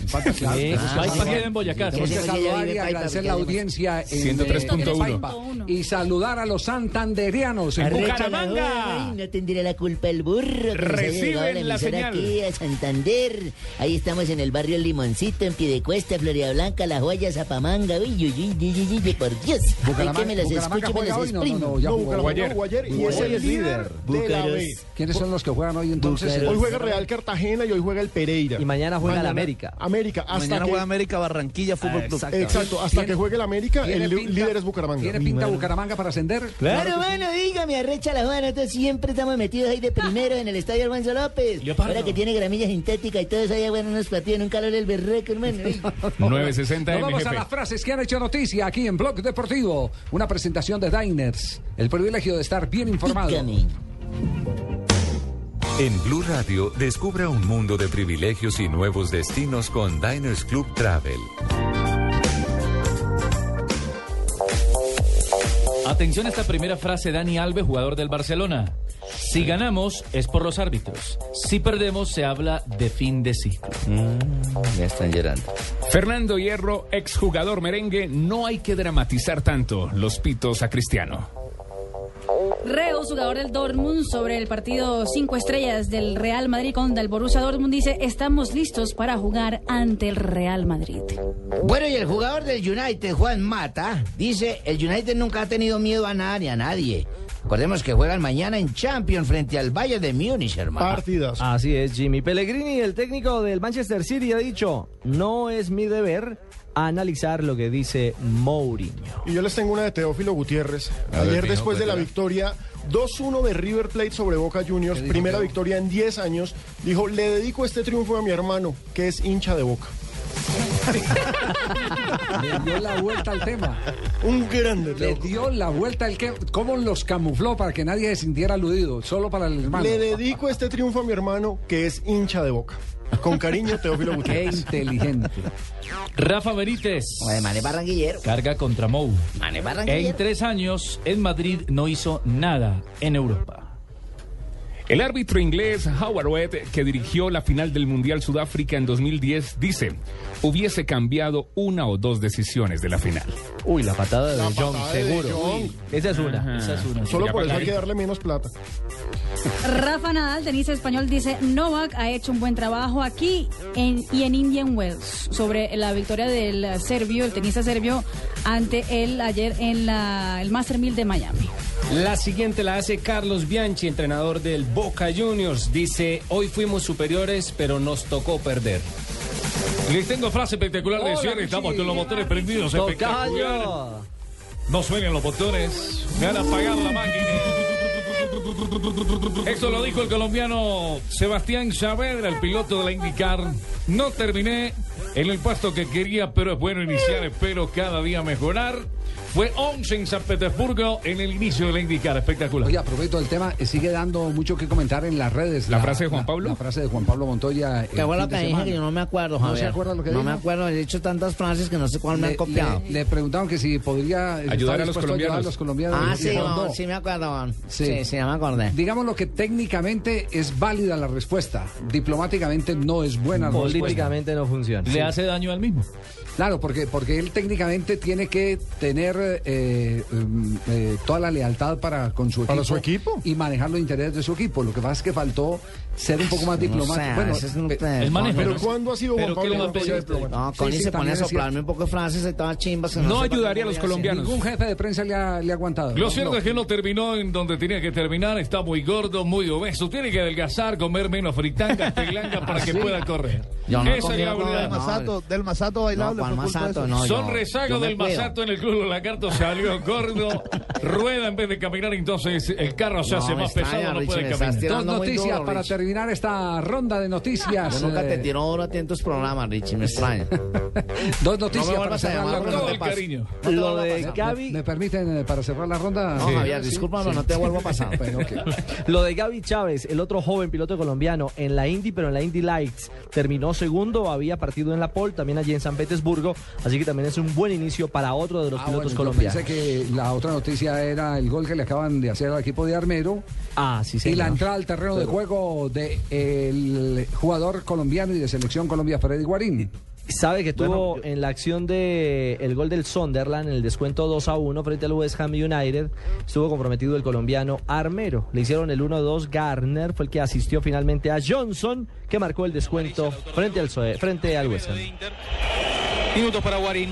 Paipa, en Boyacá. Tenemos que saludar y agradecer la audiencia en 103.1. eh, Paipa. y saludar a los santanderianos en Bucaramanga. no tendría la culpa el burro. Reciben la señal. aquí a Santander. Ahí estamos en el barrio Limoncito, en Piedecuesta, Florida Blanca, La Joya, Zapamanga. Uy, uy, uy, uy, uy, uy, por Dios. Ay, Bucaramanga- que me los escucho, me los hoy, no, no, exprimo. no, ya jugó. Ayer. y es el líder de la. B. ¿Quiénes son los que juegan hoy entonces? Hoy juega Real Cartagena y hoy juega el Pereira. Y mañana juega el América. América, hasta Mañana que... juega América Barranquilla Fútbol Club. exacto. Hasta ¿Tiene- que juegue el América, ¿Tiene el pinta- líder es Bucaramanga. ¿Tiene pinta Bucaramanga para ascender? Claro, mano, dígame, arrecha la joda, nosotros siempre estamos metidos ahí de primero en el estadio Alfonso López. Leopardo. Ahora que tiene gramilla sintética y todo eso, ahí bueno, unos partidos en un calor del berreco, hermano. Ay. 960 Nos vamos a las frases que han hecho noticia aquí en Blog Deportivo. Una presentación de Diners. El privilegio de estar bien informado. Dígame. En Blue Radio, descubra un mundo de privilegios y nuevos destinos con Diners Club Travel. Atención a esta primera frase, Dani Alves, jugador del Barcelona. Si ganamos es por los árbitros. Si perdemos se habla de fin de ciclo. Ya están llorando. Fernando Hierro, exjugador merengue, no hay que dramatizar tanto los pitos a Cristiano. Reus, jugador del Dortmund, sobre el partido 5 estrellas del Real Madrid contra el Borussia Dortmund, dice, estamos listos para jugar ante el Real Madrid. Bueno, y el jugador del United, Juan Mata, dice, el United nunca ha tenido miedo a nada ni a nadie. Recordemos que juegan mañana en Champions frente al Bayern de Múnich, hermano. Partidas. Así es, Jimmy. Pellegrini, el técnico del Manchester City, ha dicho, no es mi deber analizar lo que dice Mourinho. Y yo les tengo una de Teófilo Gutiérrez. A Ayer, después de la victoria 2-1 de River Plate sobre Boca Juniors, primera Teo? victoria en 10 años, dijo, le dedico este triunfo a mi hermano, que es hincha de Boca. Le dio la vuelta al tema. Un grande. Le dio la vuelta al que. ¿Cómo los camufló para que nadie se sintiera aludido? Solo para el hermano. Le dedico este triunfo a mi hermano, que es hincha de Boca. Con cariño, Teófilo Qué Gutiérrez. inteligente. Rafa Benítez. Además, es barranquillero. Carga contra Mou. Man, es En barranquillero. tres años, en Madrid no hizo nada en Europa. El árbitro inglés Howard Webb, que dirigió la final del Mundial Sudáfrica en 2010, dice, hubiese cambiado una o dos decisiones de la final. Uy, la patada de La patada de seguro. De. Esa es una. Ajá. Esa es una. Solo Ya por eso hay que darle menos plata. Rafa Nadal, tenista español, dice, Novak ha hecho un buen trabajo aquí en, y en Indian Wells sobre la victoria del serbio, el tenista serbio, ante él ayer en la, el Master 1000 de Miami. La siguiente la hace Carlos Bianchi, entrenador del Boca Juniors. Dice, hoy fuimos superiores, pero nos tocó perder. Les tengo frase espectacular de cierre. Estamos con los motores prendidos. Espectacular. No suenan los botones. Me han apagado la máquina. Esto lo dijo el colombiano Sebastián Saavedra, el piloto de la IndyCar. No terminé en el puesto que quería, pero es bueno iniciar. Espero cada día mejorar. Fue 11 en San Petersburgo en el inicio de la IndyCar. Espectacular. Oye, a propósito del tema, eh, sigue dando mucho que comentar en las redes. ¿La frase de Juan Pablo? La frase de Juan Pablo Montoya. el ¿Qué fue lo que dije? Que yo no me acuerdo, ¿No Javier. se acuerda lo que No dijo? me acuerdo, he hecho tantas frases que no sé cuál me han copiado. le- le preguntaron que si podría eh, Ayudar a los a colombianos. los colombianos. Ah, sí, no. sí me acuerdo. Sí. Sí, sí, ya me acordé. Digamos lo que técnicamente es válida la respuesta, diplomáticamente no es buena la respuesta. Políticamente no funciona. Le hace daño al mismo. Claro, porque, porque él técnicamente tiene que tener eh, mm, eh, toda la lealtad para con su equipo. ¿Para su equipo? Y manejar los intereses de su equipo. Lo que pasa es que faltó ser un poco más diplomático. sé, bueno, es un pe- el manejo, Pero ¿no? ¿cuándo ha sido Juan ¿Pero qué Pablo diplomático? No, Connie sí, se pone a soplarme un poco de frases, estaba chimbas. que No ayudaría a los colombianos. ningún jefe de prensa le ha, le ha aguantado. Lo ¿no? cierto No. es que no terminó en donde tenía que terminar. Está muy gordo, muy obeso. Tiene que adelgazar, comer menos fritangas, pelangas para que pueda correr. Yo no Esa es la verdad. no. Masato, del Masato bailable. No, ¿cuál fue culpa de Masato? No, Son yo- rezago yo me del. Masato en el club. Lagarto salió gordo. rueda en vez de caminar, entonces el carro se No, hace más pesado, no puede caminar. Dos noticias para Rich. Terminar esta ronda de noticias. Yo nunca te Eh, tiro duro a ti en tus programas, Richie, me extraña. Dos noticias No me para cerrar la ronda. no. No Lo de. Gaby. ¿Me, me permiten eh, para cerrar la ronda? No, Javier, discúlpame, no te vuelvo a pasar. Lo de Gaby Chávez, el otro joven piloto colombiano en la Indy, pero en la Indy Lights, terminó segundo, había partido en la pole, también allí en San Petersburgo, así que también es un buen inicio para otro de los Ah, pilotos bueno, yo colombianos. pensé que la otra noticia era el gol que le acaban de hacer al equipo de Armero Ah, sí, y señor. la entrada al terreno de juego del jugador colombiano y de selección Colombia, Freddy Guarín. Sabe que tuvo en la acción de el gol del Sunderland, en el descuento 2 a 1 frente al West Ham United, estuvo comprometido el colombiano Armero. Le hicieron el 1-2 Garner, fue el que asistió finalmente a Johnson, que marcó el descuento frente al, frente al West Ham. Minutos para Guarín.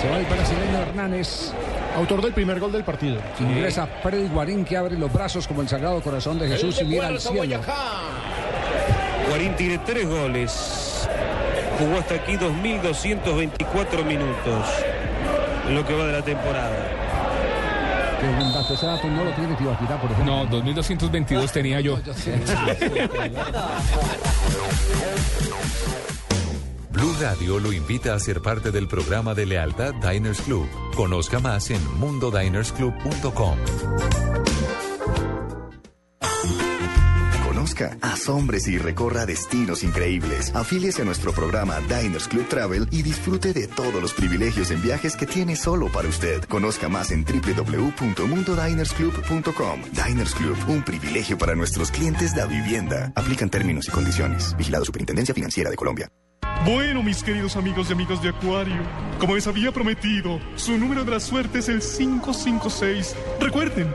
Se va el brasileño Hernández. Autor del primer gol del partido. Ingresa Freddy Guarín que abre los brazos como el Sagrado Corazón de Jesús y mira al cielo. Guarín tiene tres goles. Jugó hasta aquí 2.224 minutos. En lo que va de la temporada. Dato no lo tiene Tibaquirá, por ejemplo. No, 2222 tenía yo. Blue Radio lo invita a ser parte del programa de lealtad Diners Club. Conozca más en mundodinersclub.com. Conozca, asómbrese y recorra destinos increíbles. Afíliese a nuestro programa Diners Club Travel y disfrute de todos los privilegios en viajes que tiene solo para usted. Conozca más en www.mundodinersclub.com. Diners Club, un privilegio para nuestros clientes de vivienda. Aplican términos y condiciones. Vigilado Superintendencia Financiera de Colombia. Bueno, mis queridos amigos y amigas de Acuario, como les había prometido, su número de la suerte es el 556. Recuerden,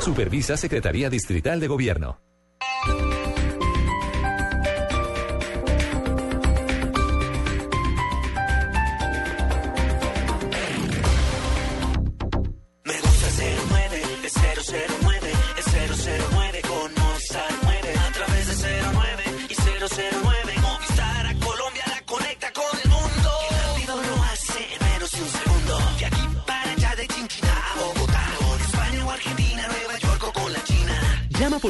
Supervisa Secretaría Distrital de Gobierno.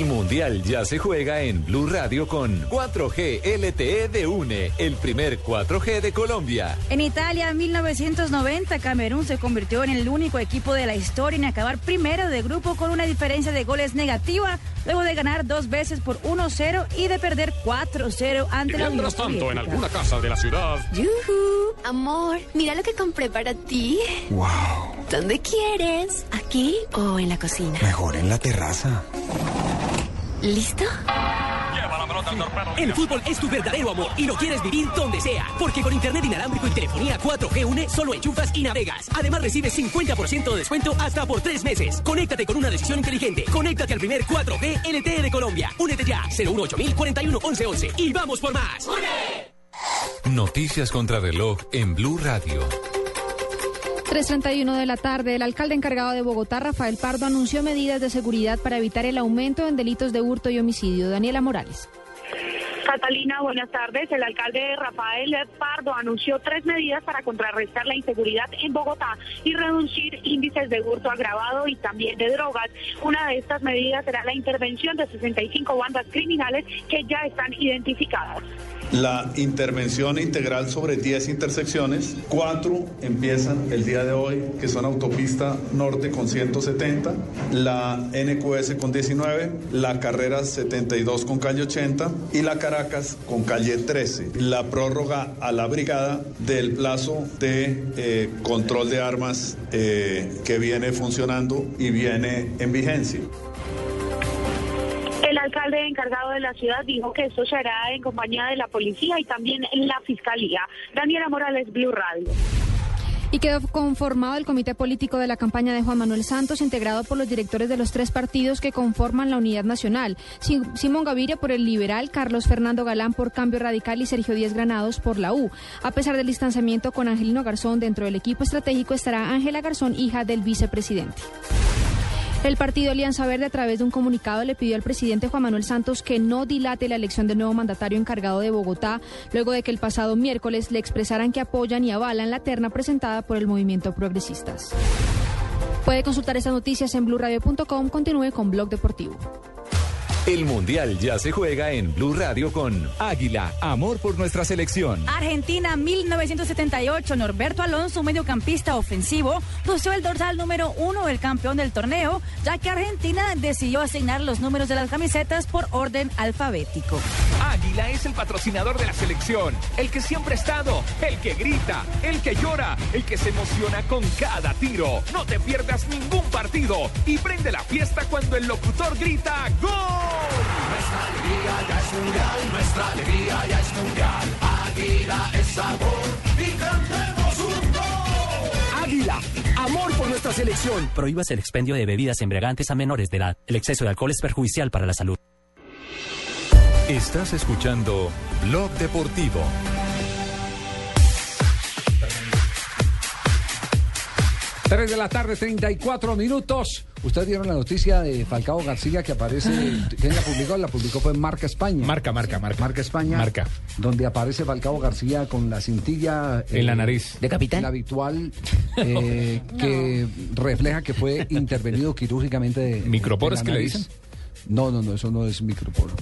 El Mundial ya se juega en Blue Radio con 4G LTE de UNE, el primer 4G de Colombia. En Italia, en 1990, Camerún se convirtió en el único equipo de la historia en acabar primero de grupo con una diferencia de goles negativa, luego de ganar dos veces por 1-0 y de perder 4-0 ante la Mientras tanto, en alguna casa de la ciudad. ¡Yujú! Amor, mira lo que compré para ti. ¡Wow! ¿Dónde quieres? ¿Aquí o en la cocina? Mejor en la terraza. ¿Listo? Lleva la El fútbol es tu verdadero amor y lo quieres vivir donde sea. Porque con internet inalámbrico y telefonía 4G Une solo enchufas y navegas. Además recibes 50% de descuento hasta por tres meses. Conéctate con una decisión inteligente. Conéctate al primer 4G LTE de Colombia. Únete ya 018 41 1111 y vamos por más. Noticias contra reloj en Blue Radio. 3.31 de la tarde, el alcalde encargado de Bogotá, Rafael Pardo, anunció medidas de seguridad para evitar el aumento en delitos de hurto y homicidio. Daniela Morales. Catalina, buenas tardes. El alcalde Rafael Pardo anunció tres medidas para contrarrestar la inseguridad en Bogotá y reducir índices de hurto agravado y también de drogas. Una de estas medidas será la intervención de 65 bandas criminales que ya están identificadas la intervención integral sobre 10 intersecciones. Cuatro empiezan el día de hoy, que son autopista norte con 170, la NQS con 19, la carrera 72 con calle 80 y la Caracas con calle 13. La prórroga a la brigada del plazo de eh, control de armas eh, que viene funcionando y viene en vigencia. El alcalde encargado de la ciudad dijo que esto se hará en compañía de la policía y también en la fiscalía. Daniela Morales, Blue Radio. Y quedó conformado el comité político de la campaña de Juan Manuel Santos, integrado por los directores de los tres partidos que conforman la Unidad Nacional. Simón Gaviria por el Liberal, Carlos Fernando Galán por Cambio Radical y Sergio Díaz Granados por la U. A pesar del distanciamiento con Angelino Garzón dentro del equipo estratégico estará Ángela Garzón, hija del vicepresidente. El partido Alianza Verde, a través de un comunicado, le pidió al presidente Juan Manuel Santos que no dilate la elección del nuevo mandatario encargado de Bogotá, luego de que el pasado miércoles le expresaran que apoyan y avalan la terna presentada por el movimiento Progresistas. Puede consultar estas noticias en blurradio.com. Continúe con Blog Deportivo. El Mundial ya se juega en Blue Radio con Águila, amor por nuestra selección. Argentina 1978, Norberto Alonso, mediocampista ofensivo, lució el dorsal número uno del campeón del torneo, ya que Argentina decidió asignar los números de las camisetas por orden alfabético. Águila es el patrocinador de la selección, el que siempre ha estado, el que grita, el que llora, el que se emociona con cada tiro. No te pierdas ningún partido y prende la fiesta cuando el locutor grita ¡Gol! Nuestra alegría ya es mundial, nuestra alegría ya es mundial. Águila es sabor y cantemos un gol. Águila, amor por nuestra selección. Prohíbas el expendio de bebidas embriagantes a menores de edad. El exceso de alcohol es perjudicial para la salud. Estás escuchando Blog Deportivo. 3 de la tarde, 34 minutos. Ustedes vieron la noticia de Falcao García que aparece. ¿Quién la publicó? La publicó fue en Marca España. Marca, marca, marca. Marca España. Marca. Donde aparece Falcao García con la cintilla. En la nariz. ¿De capitán? La habitual eh, que refleja que fue intervenido quirúrgicamente. de- ¿Microporo de que le dicen? No, no, no, eso no es microporo.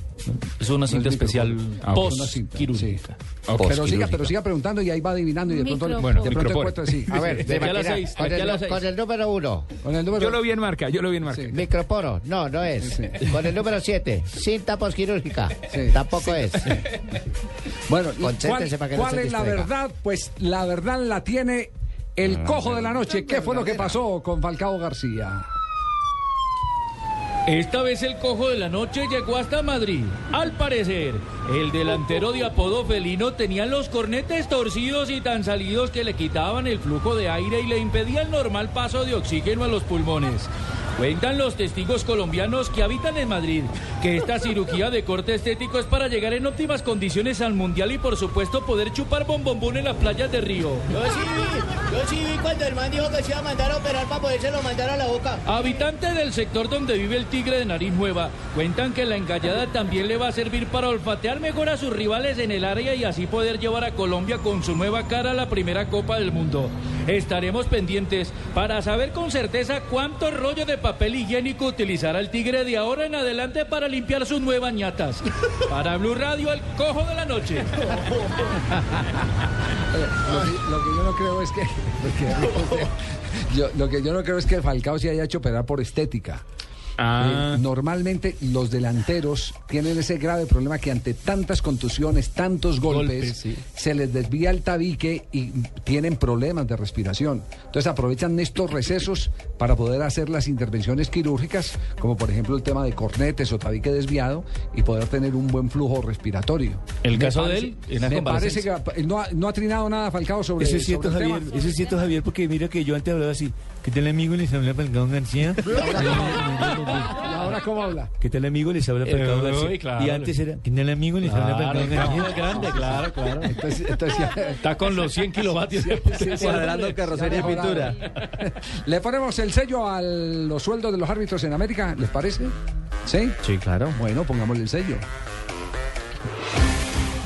Es una No cinta especial. Ah, post-quirúrgica. sí. Pero siga, Post-quirúrgica. pero siga preguntando y ahí va adivinando y de pronto, Microporo. Bueno, de pronto encuentra sí. A ver, De aquí a las seis, con, el, las seis. con el número uno. Con el número Yo lo vi en marca, yo lo vi en marca. Microporo, no, no es. Con el número 7, cinta posquirúrgica. Sí. Tampoco es. Bueno, Concéntrese ¿cuál, para que no cuál se es la verdad? Pues la verdad la tiene el cojo de la noche. ¿Qué fue lo que pasó con Falcao García? Esta vez el cojo de la noche llegó hasta Madrid. Al parecer, el delantero de apodo felino tenía los cornetes torcidos y tan salidos que le quitaban el flujo de aire y le impedía el normal paso de oxígeno a los pulmones. Cuentan los testigos colombianos que habitan en Madrid que esta cirugía de corte estético es para llegar en óptimas condiciones al mundial y por supuesto poder chupar bombombón en las playas de Río. Yo sí vi cuando el man dijo que se iba a mandar a operar para podérselo mandar a la boca. Habitantes del sector donde vive el tigre de nariz nueva cuentan que la engallada también le va a servir para olfatear mejor a sus rivales en el área y así poder llevar a Colombia con su nueva cara a la primera Copa del Mundo. Estaremos pendientes para saber con certeza cuánto rollo de papel higiénico utilizará el tigre de ahora en adelante para limpiar sus nuevas ñatas. Para Blue Radio, el cojo de la noche. Lo que, lo que yo no creo es que. yo- lo que yo no creo es que Falcao se haya hecho operar por estética. Ah. Eh, normalmente los delanteros tienen ese grave problema que ante tantas contusiones, tantos golpes, Golpes, sí. se les desvía el tabique y tienen problemas de respiración. Entonces aprovechan estos recesos para poder hacer las intervenciones quirúrgicas, como por ejemplo el tema de cornetes o tabique desviado, y poder tener un buen flujo respiratorio. El Me caso de él, me parece que convalecencia. no ha, no ha trinado nada Falcao sobre Eso es cierto, sobre el Javier. tema. Eso es cierto, Javier, porque mira que yo antes hablaba así. ¿Qué tal, amigo? Les habla Falcao García. ¿Y ahora cómo habla? ¿Qué tal, amigo? Les habla Eh, Falcao uy, García. claro. Y antes era. ¿Qué tal, amigo? Les habla no, García. es grande, claro, claro. Entonces, entonces Está con los 100 kilovatios. Cuadrando carrocería y pintura. ¿Le ponemos el sello a los sueldos de los árbitros en América? ¿Les parece? ¿Sí? Sí, claro. Bueno, pongámosle el sello.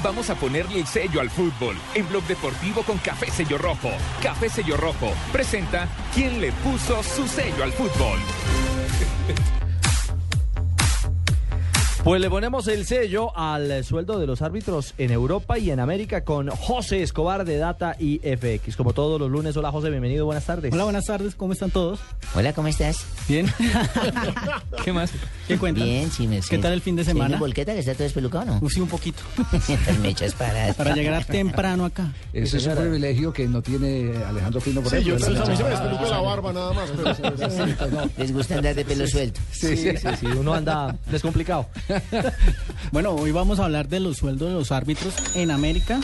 Vamos a ponerle el sello al fútbol en Blog Deportivo con Café Sello Rojo. Café Sello Rojo presenta quién le puso su sello al fútbol. Pues le ponemos el sello al sueldo de los árbitros en Europa y en América con José Escobar de Data y FX. Como todos los lunes, hola José, bienvenido, buenas tardes. Hola, buenas tardes, ¿cómo están todos? Hola, ¿cómo estás? Bien. ¿Qué más? ¿Qué cuentan? Bien, sí, me ¿Qué tal el fin de ¿Se viene semana? volqueta que está todo despelucado, no? Sí, un poquito. Mechas paradas. Para llegar temprano acá. Ese es un privilegio que no tiene Alejandro Pino, por Sí, yo a mí se me despeluca la barba nada más. pero- Les gusta andar de pelo suelto. Sí, sí, Sí, sí, uno anda descomplicado. Bueno, hoy vamos a hablar de los sueldos de los árbitros en América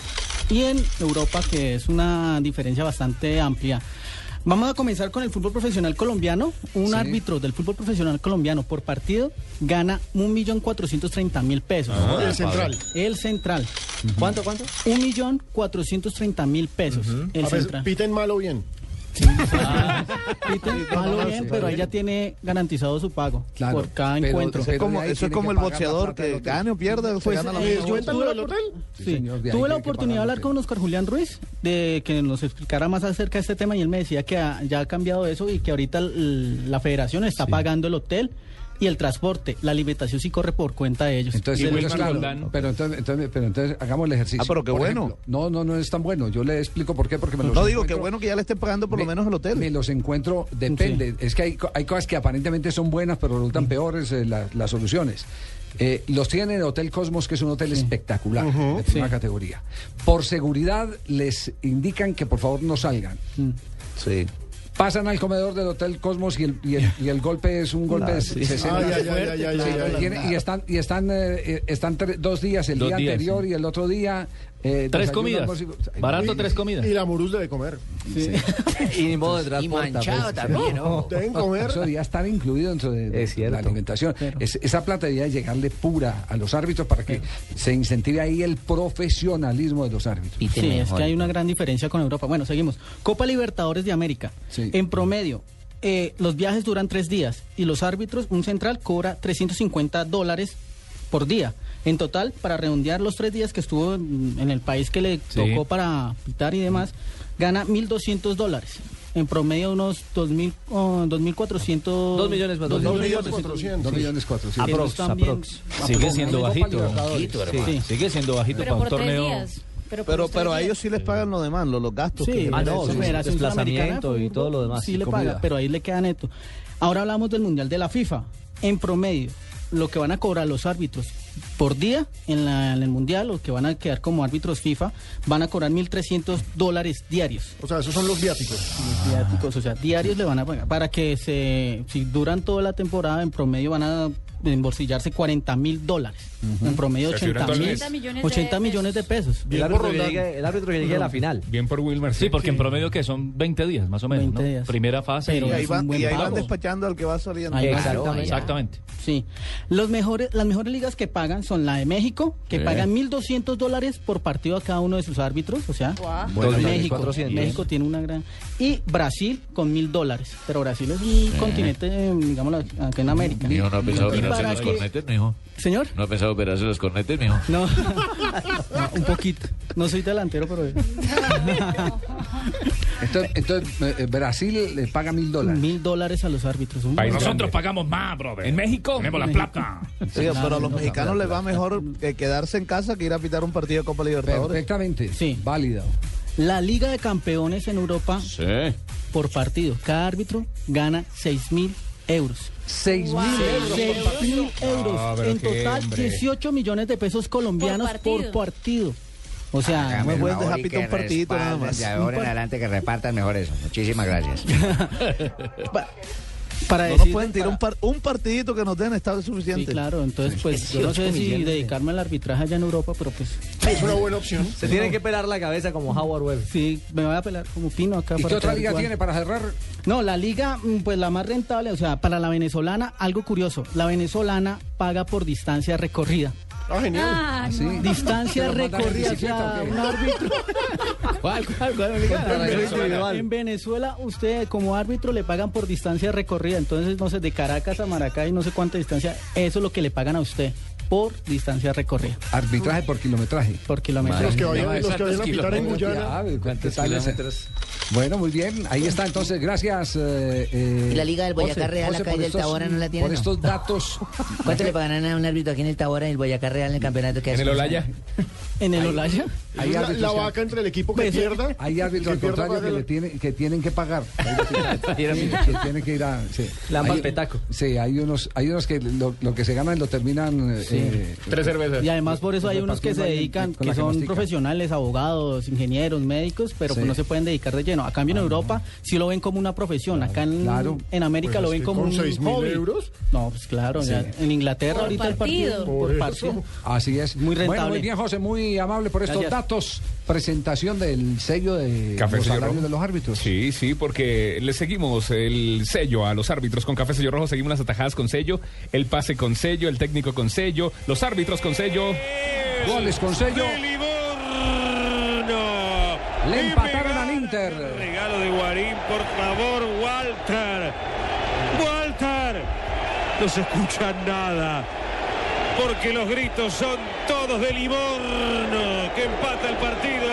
y en Europa, que es una diferencia bastante amplia. Vamos a comenzar con el fútbol profesional colombiano. Un Sí. árbitro del fútbol profesional colombiano por partido gana 1.430.000 pesos. Ah, el central. El central. ¿Cuánto, cuánto? 1.430.000 pesos. El A ver, central. piten mal o bien. Piten, malo bien, pero ahí ya tiene garantizado su pago Claro, por cada pero- encuentro. pero ahí eso es tiene como que el pagar la boxeador plata del que gane o pierda, se Pues, gana la eh, misma. yo ¿Cuentan tuve la? Sí. señor, de ahí Tuve la que oportunidad de hablar con Oscar Julián Ruiz de que nos explicara más acerca de este tema y él me decía que ha- ya ha cambiado eso y que ahorita l- la federación está pagando el hotel y el transporte. La alimentación sí corre por cuenta de ellos. Entonces, claro, Roldán. pero entonces, entonces- pero entonces hagamos el ejercicio. Ah, pero qué Por bueno. ejemplo, no, no, no es tan bueno. Yo le explico por qué, porque me los No digo que encuentro- bueno que ya le estén pagando por lo me- menos el hotel. Me los encuentro, depende. Es que hay, hay cosas que aparentemente son buenas, pero resultan peores eh, la- las soluciones. Eh, los tienen en el Hotel Cosmos, que es un hotel espectacular, de primera categoría. Por seguridad, les indican que por favor no salgan. Sí. Pasan al comedor del Hotel Cosmos y el, y el, y el golpe es un golpe de sí. 60. Ay, ay, ay, ay, ay, Sí, ay, ay. tiene- y están, y están, eh, eh, están dos días, el Dos día días, anterior sí. y el otro día. Eh, Tres comidas. y- Barato, tres comidas. Y la Muruz debe comer. Y ni modo de Y transporte. manchado también, ¿no? Deben comer. Eso debería estar incluido dentro de, de Es cierto. la alimentación. Es- esa plata debería llegarle pura a los árbitros para que se incentive ahí el profesionalismo de los árbitros. Piten Sí, es que hay una gran diferencia con Europa. Bueno, seguimos. Copa Libertadores de América. Sí. En promedio, eh, los viajes duran tres días y los árbitros, un central cobra 350 dólares por día. En total, para redondear los tres días que estuvo en, en el país que le Sí. tocó para pitar y demás, gana 1.200 dólares. En promedio, unos 2.000, oh, 2.400... Dos millones más, dos dos millones millones cuatrocientos. Dos millones cuatrocientos. Aprox, Aprox, también- aprox. Sigue siendo bajito. Sí. Sigue siendo bajito Pero para un torneo. días. Pero, Pero, a ellos sí les pagan lo demás, los, los gastos. Sí, que Ah, no, desplazamiento y todo lo demás, Sí le paga, pero ahí le queda neto. Ahora hablamos del Mundial de la FIFA. En promedio, lo que van a cobrar los árbitros por día en, la- en el Mundial, los que van a quedar como árbitros FIFA, van a cobrar 1.300 dólares diarios. O sea, esos son los viáticos. Los viáticos, o sea, diarios le van a pagar. Para que se, si duran toda la temporada, en promedio van a embolsillarse 40 mil dólares. En promedio O sea, si 80 duran mil. todo el mes. 80 80 millones de pesos. El árbitro, que llegue, el árbitro que llegue a la final. Bien por Wilmar. Sí, porque en promedio que son 20 días, más o menos, 20 ¿no? días. Primera fase. Pero Y ahí van, y ahí van despachando al que va saliendo. Ahí. Claro, Exactamente. Sí. Los mejores, las mejores ligas que pagan son la de México, que Sí. pagan 1.200 dólares por partido a cada uno de sus árbitros. O sea, Guau. Bueno, México, 400. México tiene una gran. Y Brasil con 1.000 dólares. Pero Brasil es un continente, eh, digamos, acá en América. Mijo, ¿no ha pensado Y operarse para los que- cornetes, mijo? Señor, ¿No ha pensado operarse los cornetes, mijo? no. No, un poquito. No soy delantero, pero. Entonces, entonces, eh, eh, Brasil le paga mil dólares. Mil dólares a los árbitros. Nosotros grande. pagamos más, brother. En México. Tenemos la plata. Sí, pero a los mexicanos les va mejor eh, quedarse en casa que ir a pitar un partido de Copa Libertadores. Perfectamente. Sí. Válido. La Liga de Campeones en Europa Sí. por partido. Cada árbitro gana 6 mil euros. 6 mil euros. Seis mil euros. Ah, en total, hombre. 18 millones de pesos colombianos por partido. O sea, Hágame no el pueden favor dejar que un partidito nada más. De ahora en adelante que repartan mejor eso. Muchísimas gracias. Para no nos decir- pueden tirar para- un, par- un partidito que nos den está suficiente. Sí, claro, entonces pues yo no sé 18 si dedicarme al arbitraje allá en Europa, pero pues... Es una buena opción. Se tiene que pelar la cabeza como Howard Webb. Sí, me voy a pelar como Pino acá. ¿Y para qué otra liga tiene para cerrar? No, la liga, mm, pues la más rentable, o sea, para la venezolana, algo curioso, la venezolana paga por distancia recorrida. Ah, genial. Ah, ¿Sí? no. Distancia ¿Pero mandan en recorrida, un árbitro. ¿Cuál, cuál, cuál? En Venezuela, usted como árbitro le pagan por distancia recorrida. Entonces, no sé, de Caracas a Maracay, no sé cuánta distancia, eso es lo que le pagan a usted por distancia recorrida. Arbitraje por kilometraje. Por kilómetro. Los que vayan, los que vayan a ¿cuántos pitar en? Guyana. Bueno, muy bien. Ahí está entonces. Gracias. eh, eh, ¿Y la Liga del Boyacá José, Real acá y del estos- Tabora no la tiene, Por no? estos datos. ¿Cuánto le pagarán a un árbitro aquí en el Tabora y el Boyacá Real en el campeonato que En hace? el Olaya. En el Olaya. Hay la, la que- vaca entre el equipo que Pues, pierda. Hay árbitros al contrario que, la- le tienen, que tienen que pagar. Sí, que tienen que ir a. Sí. Lamba Hay- petaco. Sí, hay unos, hay unos que lo, lo que se ganan lo terminan. eh, Tres cervezas. Y además por eso hay unos que se dedican, que son profesionales, abogados, ingenieros, médicos, pero Sí. pues no se pueden dedicar de lleno. A cambio en Europa sí lo ven como una profesión. Acá en, Claro. en América Pues lo ven como con un 6.000 hobby. euros. No, pues claro. ya en Inglaterra Por ahorita el partido por Por partido. Así es. Muy Bueno, rentable. muy bien, José, muy amable por estos Gracias. datos. Presentación del sello de Café los salarios rojo. de los árbitros. Sí, sí, porque le seguimos el sello a los árbitros con café sello rojo, seguimos las atajadas con sello, el pase con sello, el técnico con sello, los árbitros con sello. Goles con sello. Le empataron al Inter. Regalo de Guarín, por favor, Walter. Walter. No se escucha nada. Porque los gritos son todos de Livorno, que empata el partido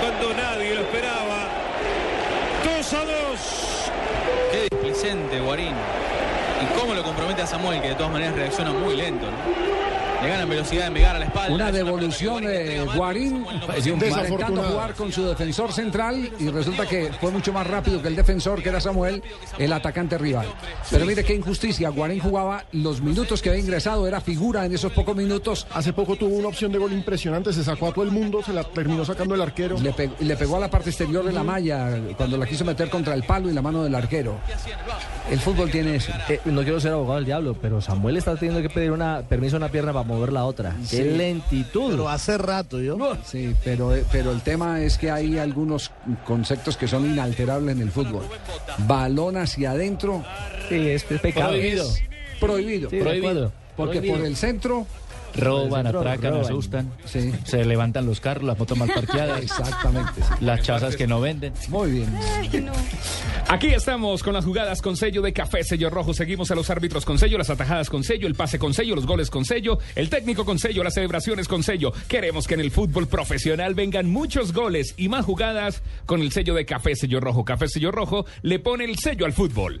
cuando nadie lo esperaba. 2 a 2. Qué displicente Guarín. Y cómo lo compromete a Samuel, que de todas maneras reacciona muy lento. ¿no? Le ganan velocidad de Megar a la espalda. Una devolución de Guarín intentando jugar con su defensor central y resulta que fue mucho más rápido que el defensor que era Samuel, el atacante rival. Pero mire qué injusticia, Guarín jugaba los minutos que había ingresado, era figura en esos pocos minutos. Hace poco tuvo una opción de gol impresionante, se sacó a todo el mundo, se la terminó sacando el arquero. Le, pe- le pegó a la parte exterior de la malla cuando la quiso meter contra el palo y la mano del arquero. El fútbol tiene eso. Eh, no quiero ser abogado del diablo, pero Samuel está teniendo que pedir una permiso a una pierna para mover la otra. Sí. Qué lentitud. Pero hace rato yo. Sí, pero, pero el tema es que hay algunos conceptos que son inalterables en el fútbol. Balón hacia adentro. Sí, es pecado. Prohibido. Sí, acuerdo. Porque Prohibido. por el centro. Roban, Centro, atracan, roban. asustan. Sí. Se levantan los carros, las motos mal parqueadas. Exactamente. Las chazas que no venden. Muy bien. Aquí estamos con las jugadas con sello de café sello rojo. Seguimos a los árbitros con sello, las atajadas con sello, el pase con sello, los goles con sello, el técnico con sello, las celebraciones con sello. Queremos que en el fútbol profesional vengan muchos goles y más jugadas con el sello de café sello rojo. Café sello rojo le pone el sello al fútbol.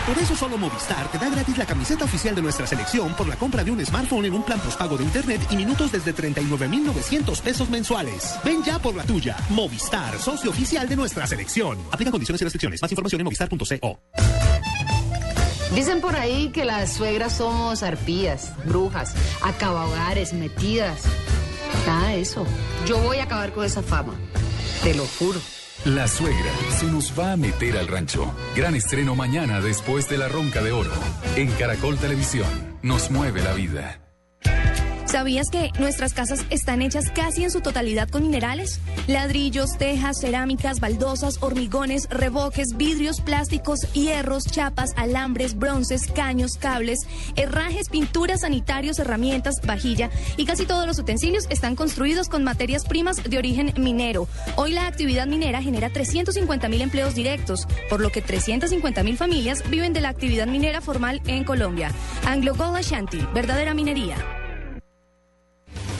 Por eso solo Movistar te da gratis la camiseta oficial de nuestra selección por la compra de un smartphone en un plan postpago de internet y minutos desde 39,900 pesos mensuales. Ven ya por la tuya. Movistar, socio oficial de nuestra selección. Aplica condiciones y restricciones. Más información en movistar.co. Dicen por ahí que las suegras somos arpías, brujas, acabahogares, metidas. Nada de eso. Yo voy a acabar con esa fama. Te lo juro. La suegra se nos va a meter al rancho. Gran estreno mañana después de la ronca de oro. En Caracol Televisión nos mueve la vida. ¿Sabías que nuestras casas están hechas casi en su totalidad con minerales? Ladrillos, tejas, cerámicas, baldosas, hormigones, revoques, vidrios, plásticos, hierros, chapas, alambres, bronces, caños, cables, herrajes, pinturas, sanitarios, herramientas, vajilla y casi todos los utensilios están construidos con materias primas de origen minero. Hoy la actividad minera genera 350 mil empleos directos, por lo que 350 mil familias viven de la actividad minera formal en Colombia. Anglo Gold Ashanti, verdadera minería.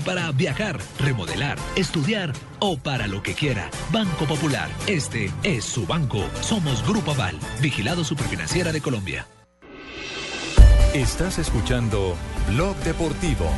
para viajar, remodelar, estudiar o para lo que quiera. Banco Popular, este es su banco. Somos Grupo Aval, vigilado superfinanciera de Colombia. Estás escuchando Blog Deportivo.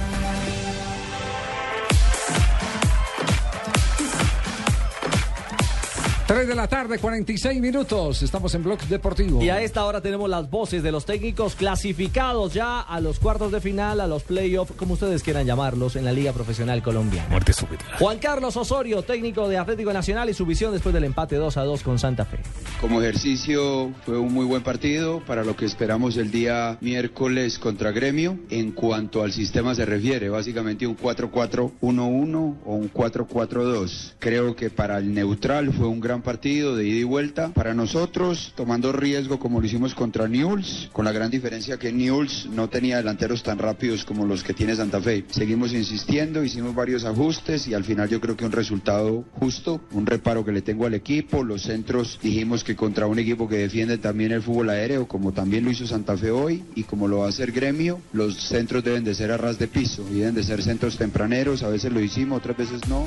Tres de la tarde, 46 minutos. Estamos en Blog Deportivo. Y a esta hora tenemos las voces de los técnicos clasificados ya a los cuartos de final, a los playoffs, como ustedes quieran llamarlos, en la Liga Profesional Colombiana. Muerte súbita. Juan Carlos Osorio, técnico de Atlético Nacional y su visión después del empate 2 a 2 con Santa Fe. Como ejercicio fue un muy buen partido para lo que esperamos el día miércoles contra Gremio. En cuanto al sistema se refiere, básicamente un 4-4-1-1 o un 4-4-2. Creo que para el neutral fue un gran partido de ida y vuelta. Para nosotros, tomando riesgo como lo hicimos contra Newell's, con la gran diferencia que Newell's no tenía delanteros tan rápidos como los que tiene Santa Fe. Seguimos insistiendo, hicimos varios ajustes y al final yo creo que un resultado justo, un reparo que le tengo al equipo. Los centros dijimos que contra un equipo que defiende también el fútbol aéreo, como también lo hizo Santa Fe hoy y como lo va a hacer Gremio, los centros deben de ser a ras de piso y deben de ser centros tempraneros. A veces lo hicimos, otras veces no.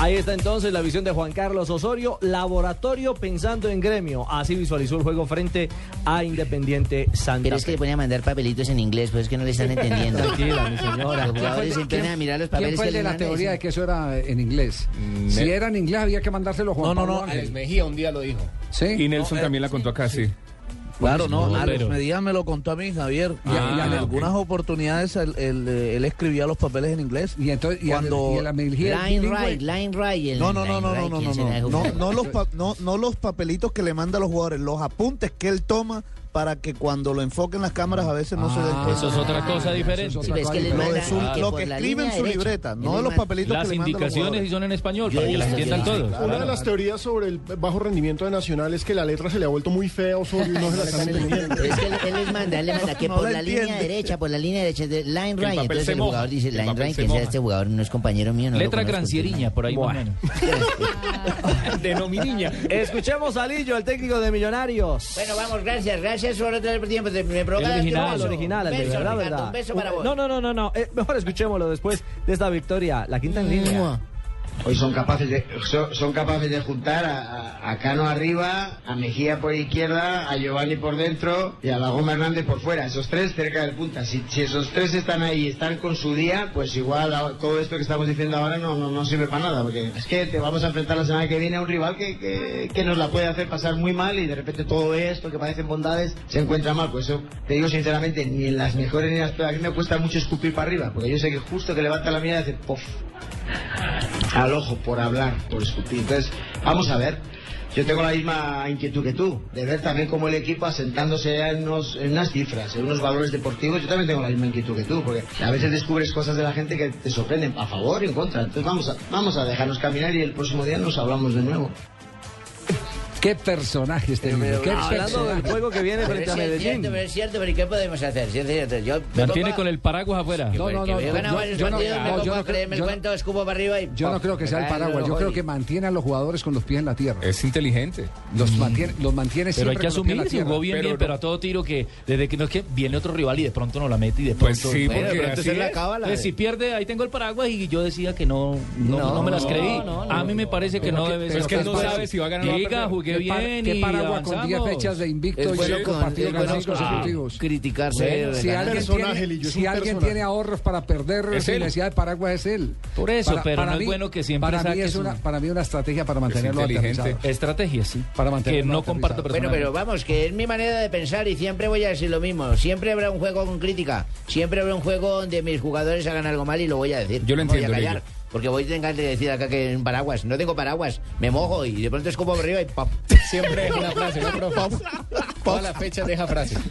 Ahí está entonces la visión de Juan Carlos Osorio, laboratorio pensando en gremio. Así visualizó el juego frente a Independiente Santa Pero es que le ponía a mandar papelitos en inglés, pues es que no le están entendiendo. Tranquila, mi señora. Los jugadores se empiezan a mirar los papeles ¿Quién fue que de la teoría de que eso era en inglés? Si era en inglés había que mandárselo a Juan No, no, Pablo no, Ángel. Alex Mejía un día lo dijo. ¿Sí? Y Nelson No, eh, también la contó acá, sí. Claro, no, No, Alex Medina me lo contó a mí, Javier. Y, Ah, y en algunas oportunidades él, él, eh, él escribía los papeles en inglés. Y entonces, y cuando... y la Mejía Line right, line right. y el No, no, no, no, no, no, ¿quién no, no, no, los pa- no, no los papelitos que le manda a los jugadores, los apuntes que él toma para que cuando lo enfoquen las cámaras a veces no se den cuenta. Eso es otra cosa diferente. Sí, es que les Lo, manda de que lo escribe en su derecha. libreta, no les los manda- papelitos Las que le mandan los indicaciones y son en español, para que las entiendan todos. Una de las teorías sobre el bajo rendimiento de Nacional es que la letra se le ha vuelto muy fea y no se la están entendiendo. Es que él, él les manda, él les manda que No por la línea derecha, por la línea derecha, de line right. Entonces el moja, jugador dice line right, que sea este jugador, no es compañero mío. No Letra conozco, grancierilla, por ahí más o menos. De no mi niña. Escuchemos a Lillo, el técnico de Millonarios. Bueno, vamos, gracias, gracias por otro tiempo. Me provoca El original, beso. el original, el Un de beso, verdad, Ricardo, verdad. Un beso para vos. No, no, no, no, no. eh, mejor escuchémoslo después de esta victoria. La quinta en línea. Hoy son capaces de, son, son capaces de juntar a, a- Cano arriba, a Mejía por izquierda, a Giovanni por dentro y a la Goma Hernández por fuera. Esos tres cerca del punta. Si, si esos tres están ahí y están con su día, pues igual todo esto que estamos diciendo ahora no, no, no sirve para nada. Porque es que te vamos a enfrentar la semana que viene a un rival que, que, que nos la puede hacer pasar muy mal y de repente todo esto que parecen bondades se encuentra mal. Pues eso te digo sinceramente, ni en las mejores ni en las peores. Me cuesta mucho escupir para arriba. Porque yo sé que justo que levanta la mirada hace pof al ojo por hablar, por escupir. Entonces, vamos a ver. Yo tengo la misma inquietud que tú, de ver también cómo el equipo asentándose en, unos- en unas cifras, en unos valores deportivos. Yo también tengo la misma inquietud que tú, porque a veces descubres cosas de la gente que te sorprenden, a favor y en contra. Entonces vamos a, vamos a dejarnos caminar y el próximo día nos hablamos de nuevo. Qué personaje este niño, qué Hablando del personaje. juego que viene frente es a cierto, Medellín. pero es cierto, pero ¿y qué podemos hacer? Sí, es cierto, yo me Mantiene con el paraguas afuera. No, no, porque no, veo yo- no- no, yo no creerme el creo- cuento, escupo para arriba y... Yo no creo que sea el paraguas, yo creo que mantiene a los jugadores con los pies en la tierra. Es inteligente. Los mantiene, los mantiene Pero hay siempre que asumir, tierra. jugó bien, Pero bien, no- pero a todo tiro que desde que no es que viene otro rival y de pronto no la mete y de Pues pronto. sí, Bueno, porque así se la es. acaba la- si pierde, ahí tengo el paraguas y yo decía que no, no, No, no me las no, creí. no, no. a mí me parece que no debe ser. es que no Pues, sabe si va a ganar Diga, perder. Jugué ¿Qué, par- bien qué y Paraguas con 10 avanzamos. fechas de invicto y bueno 5 con- partidos bueno consecutivos? Criticarse. Bueno, Si alguien personaje, tiene, si un alguien ahorros para perder Es sin él. necesidad de Paraguas es él. Por eso, pero no es bueno que siempre para mí es su- una para mí una estrategia para mantenerlo inteligente. aterrizado. Estrategia, sí. Para que mantenerlo no comparto. Bueno, pero vamos, que es mi manera de pensar y siempre voy a decir lo mismo. Siempre habrá un juego con crítica. Siempre habrá un juego donde mis jugadores hagan algo mal y lo voy a decir. Yo lo entiendo. Porque voy a tener que decir acá que en paraguas. No tengo paraguas. Me mojo y de pronto es como arriba y ¡pop! Siempre deja una frase, ¿no, profe? Todas las fechas deja frase.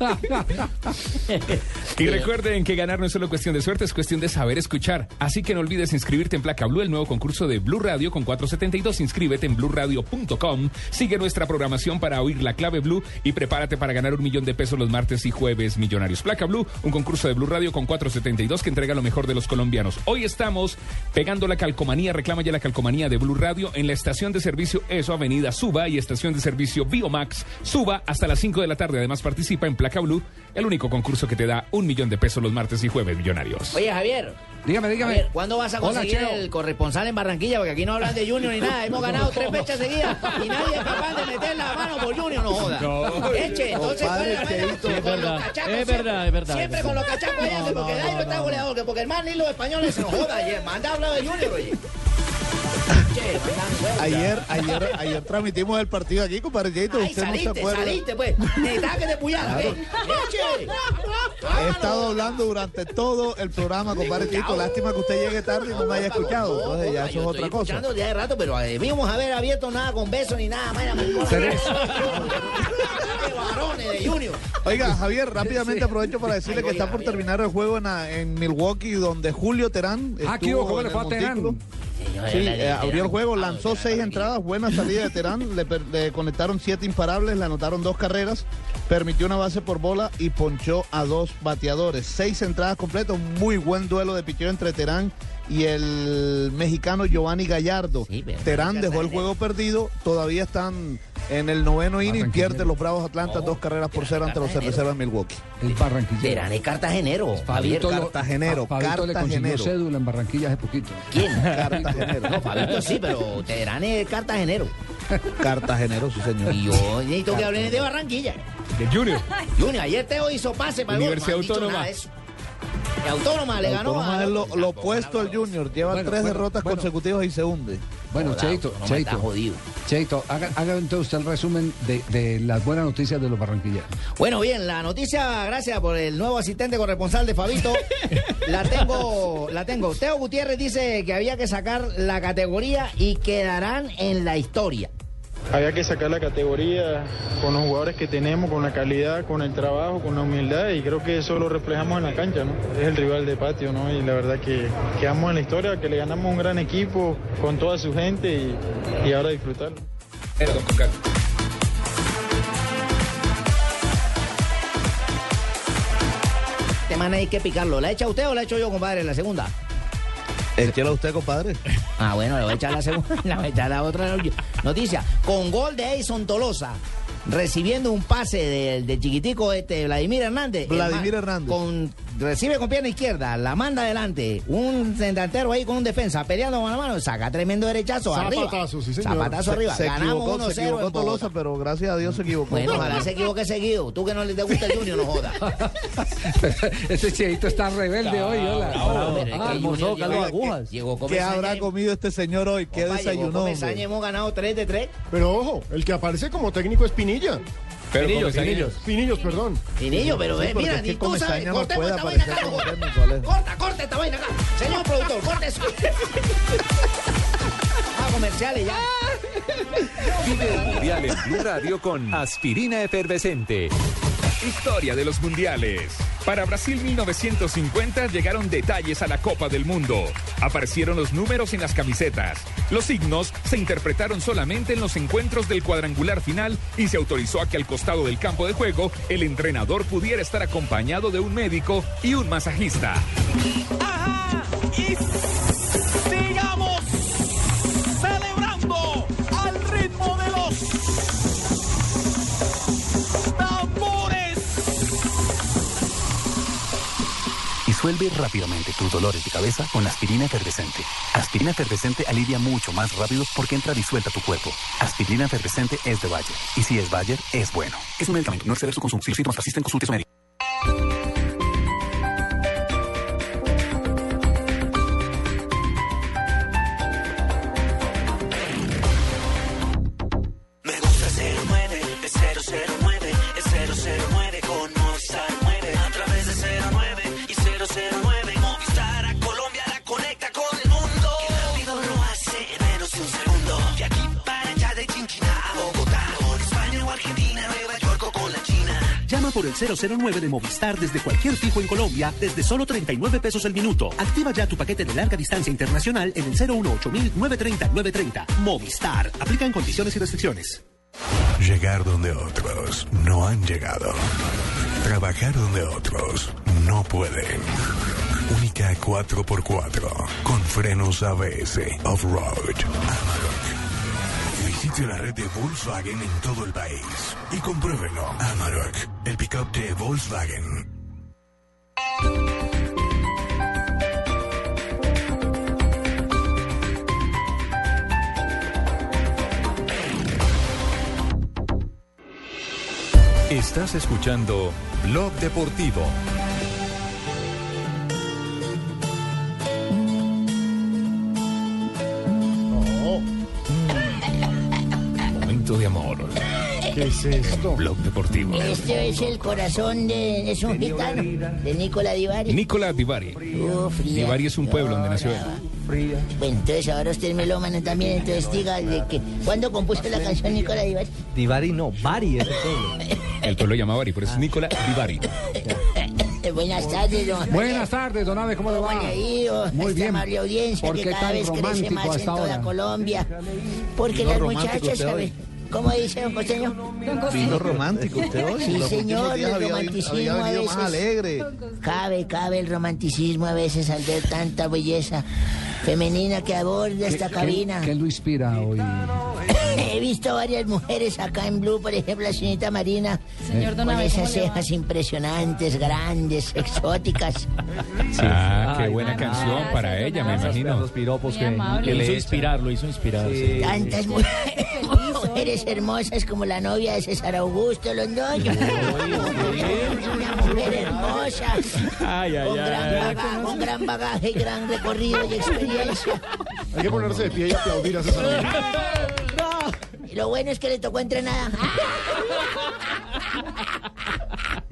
Y recuerden que ganar no es solo cuestión de suerte, es cuestión de saber escuchar. Así que no olvides inscribirte en Placa Blue, el nuevo concurso de Blue Radio con 472. Inscríbete en blueradio.com. Sigue nuestra programación para oír la clave Blue y prepárate para ganar un millón de pesos los martes y jueves millonarios. Placa Blue, un concurso de Blue Radio con 472 que entrega lo mejor de los colombianos. Hoy estamos pegando la calcomanía, reclama ya la calcomanía de Blue Radio en la estación de servicio ESO Avenida Suba y estación de servicio Biomax Suba hasta las 5 de la tarde. Además participa en Placa Blue, el único concurso que te da un millón de pesos los martes y jueves millonarios. Oye, Javier. Dígame, dígame. ¿Cuándo vas a conseguir el corresponsal en Barranquilla? Porque aquí no hablan de Junior ni nada. Hemos ganado tres fechas seguidas y nadie es capaz de meter la mano por Junior, no joda. No. Eche, entonces, ¿cuál es la vaina? Sí, es Con los verdad. cachacos Es verdad, es verdad, Siempre es con los cachacos allá, que porque Dairo está goleador, que porque el man ni los españoles se nos joda. Manda a hablar de Junior, oye. Ayer, ayer, ayer transmitimos el partido aquí, compadre Cheito. Ay, Usted no se saliste, acuerda. saliste, pues. Necesitaba que te puyaran, Claro. ¿eh? Eche. He estado hablando durante todo el programa, compadre Cheito. Lástima que usted llegue tarde y no me haya escuchado. Entonces ya eso es otra estoy cosa. escuchando ya de rato, pero eh, vimos haber abierto nada con besos ni nada. Mira, varones de Junior. Oiga, Javier, rápidamente aprovecho para decirle que está por terminar el juego en, la- en Milwaukee, donde Julio Terán. Ah, ¿qué estuvo? ¿Cómo le el fue a Terán? Sí, eh, abrió el juego, lanzó seis entradas, buena salida de Terán, le conectaron siete imparables, le anotaron dos carreras, permitió una base por bola y ponchó a dos bateadores. Seis entradas completas, muy buen duelo de picheo entre Terán y el mexicano Giovanni Gallardo. Terán dejó el juego perdido, todavía están en el noveno inning, pierde los Bravos Atlanta dos carreras por cero ante los cerveceros de Milwaukee. El Barranquillero. Terán es cartagenero. Fabito, Cartagenero, Fa- Fabito le consiguió Cartagenero. cédula en Barranquilla hace poquito. ¿Quién? Cartagenero. No, Fabito sí, pero Terán es cartagenero. Cartagenero, sí señor. Y yo necesito que hablen de Barranquilla. De Junior. Junior, ayer Teo hizo pase para Universidad no han dicho Autónoma. Y Autónoma le ganó Autónoma a... es lo, lo opuesto al Junior, lleva Bueno, tres bueno, derrotas bueno. consecutivas y se hunde. Bueno, Joda, Cheito, Cheito, jodido. Cheito, haga, haga entonces usted el resumen de, de las buenas noticias de los barranquilleros. Bueno, bien, la noticia, gracias por el nuevo asistente corresponsal de Fabito. la tengo, la tengo. Teo Gutiérrez dice que había que sacar la categoría y quedarán en la historia. Había que sacar la categoría con los jugadores que tenemos, con la calidad, con el trabajo, con la humildad y creo que eso lo reflejamos en la cancha, ¿no? Es el rival de patio, ¿no? Y la verdad que quedamos en la historia, que le ganamos un gran equipo con toda su gente y, y ahora disfrutarlo. Este man hay que picarlo. ¿La echa usted o la echo yo, compadre, la segunda? Échela usted, compadre. Ah, bueno, le voy a echar la segunda, le voy a echar la otra noticia. Con gol de Edson Tolosa, recibiendo un pase del de chiquitico este Vladimir Hernández. Vladimir Hernández. Con, recibe con pierna izquierda, la manda adelante, un delantero ahí con un defensa peleando mano a mano, saca tremendo derechazo arriba. Zapatazo, sí, señor. Zapatazo arriba. Se, Ganamos equivocó, 1-0 se equivocó en Bogotá. Tolosa, pero gracias a Dios se equivocó. Bueno, ojalá se equivoque seguido. Tú que no le te gusta el Junior, no jodas. Ese Cheito está rebelde hoy, hola. Ah, Junior Carlos llegó- Agujas. Llegó a ¿Qué habrá comido este señor hoy? ¿Qué llegó desayunó? hemos ganado 3 de 3. Pero ojo, el que aparece como técnico es Pinilla. Pero Pinillos, Pinillos. Pinillos, perdón. Pinillo, pero Sí, eh, mira, ni tú sabes. no Cortemos esta vaina acá. Corta, corta esta vaina acá. Señor productor, corte eso. Ah, comerciales ya. Vive el Mundial en Blue Radio con Aspirina Efervescente. Historia de los mundiales. Para Brasil 1950 llegaron detalles a la Copa del Mundo. Aparecieron los números en las camisetas. Los signos se interpretaron solamente en los encuentros del cuadrangular final y se autorizó a que al costado del campo de juego el entrenador pudiera estar acompañado de un médico y un masajista. Disuelve rápidamente tus dolores de cabeza con aspirina efervescente. Aspirina efervescente alivia mucho más rápido porque entra disuelta tu cuerpo. Aspirina efervescente es de Bayer. Y si es Bayer, es bueno. Es un medicamento, no exceder su consumo. Si los síntomas persisten, consulte a su médico. Por el 009 de Movistar desde cualquier fijo en Colombia desde solo 39 pesos el minuto. Activa ya tu paquete de larga distancia internacional en el 018 930 930. Movistar. Aplican condiciones y restricciones. Llegar donde otros no han llegado. Trabajar donde otros no pueden. Única 4x4 con frenos ABS off-road. Amarok. Visite la red de Volkswagen en todo el país y compruébelo. Amarok, el pickup de Volkswagen. Estás escuchando Blog Deportivo. ¿Qué es esto? Blog Deportivo. Este es el corazón de. Es un gitano. De Nicola Divari. Nicolás Divari. Fría. Divari es un pueblo donde nació él. Bueno, entonces ahora usted es melómano también. Entonces diga de que. ¿Cuándo compuso la canción Nicola Divari? Divari no, Bari es el pueblo. El pueblo llama Bari, por eso es Nicolás Divari. Buenas tardes, don. Buenas tardes, don Ave, ¿cómo le va? Muy Esta bien. audiencia ¿Por que qué cada tan vez crece romántico más en hasta toda ahora? Colombia. Porque Vino las muchachas, usted ¿sabe? hoy. ¿Cómo dice don Costeño? Vino romántico usted hoy. Sí, Los señor, el había, romanticismo había a venido veces. más alegre. Cabe, cabe el romanticismo a veces al ver tanta belleza femenina que aborda esta ¿Qué- cabina. ¿Qué lo inspira hoy? He visto varias mujeres acá en Blue, por ejemplo, la señorita Marina, Señor con Donave, esas cejas impresionantes, grandes, exóticas. Ah, qué Ay, buena no. canción para ella, me imagino. Los piropos que, que le inspirar, lo hizo inspirar. sí. Tantas mu- mujeres hermosas como la novia de César Augusto Londoño. Una mujer hermosa, Ay, ay, con gran, ay. baga- con gran bagaje, gran recorrido y experiencia. Hay que ponerse de pie y aplaudir a César Augusto. Y Lo bueno es que le tocó entrenada.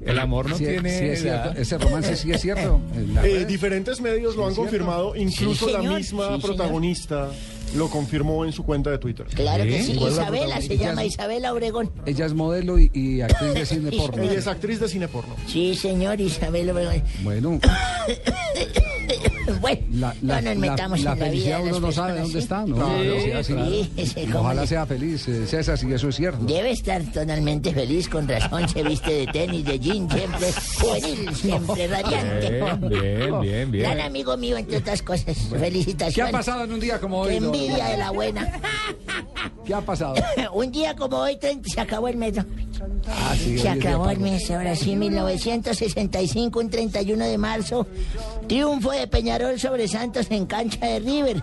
El amor no Sí, tiene. sí es cierto, ese romance sí es cierto. Eh, diferentes medios lo han confirmado, incluso Sí, la misma Sí, señor. Lo confirmó en su cuenta de Twitter. Claro que ¿Eh? sí, ¿Cuál es la Isabela se llama Isabela Obregón. Ella es modelo y, y actriz de cine porno. Ella es actriz de cine porno. Sí, señor, Isabela Obregón. Bueno, Bueno, la, la, no nos metamos la en la felicidad uno no sabe dónde ¿sí? está, ¿no? Claro. Sí, así. Sí, sí, cómo Ojalá sea feliz, eh, César, si eso es cierto. Debe estar totalmente feliz, con razón se viste de tenis, de jean, siempre juvenil, siempre radiante. Bien, bien, bien, bien. Gran amigo mío, entre otras cosas. Felicitaciones. ¿Qué ha pasado en un día como hoy? envidia de la buena. ¿Qué ha pasado? Un día como hoy 30, se acabó el metro. Ah, sí, Se acabó el mes, ahora sí, 1965, un 31 de marzo. Triunfo de Sobre Santos en cancha de River.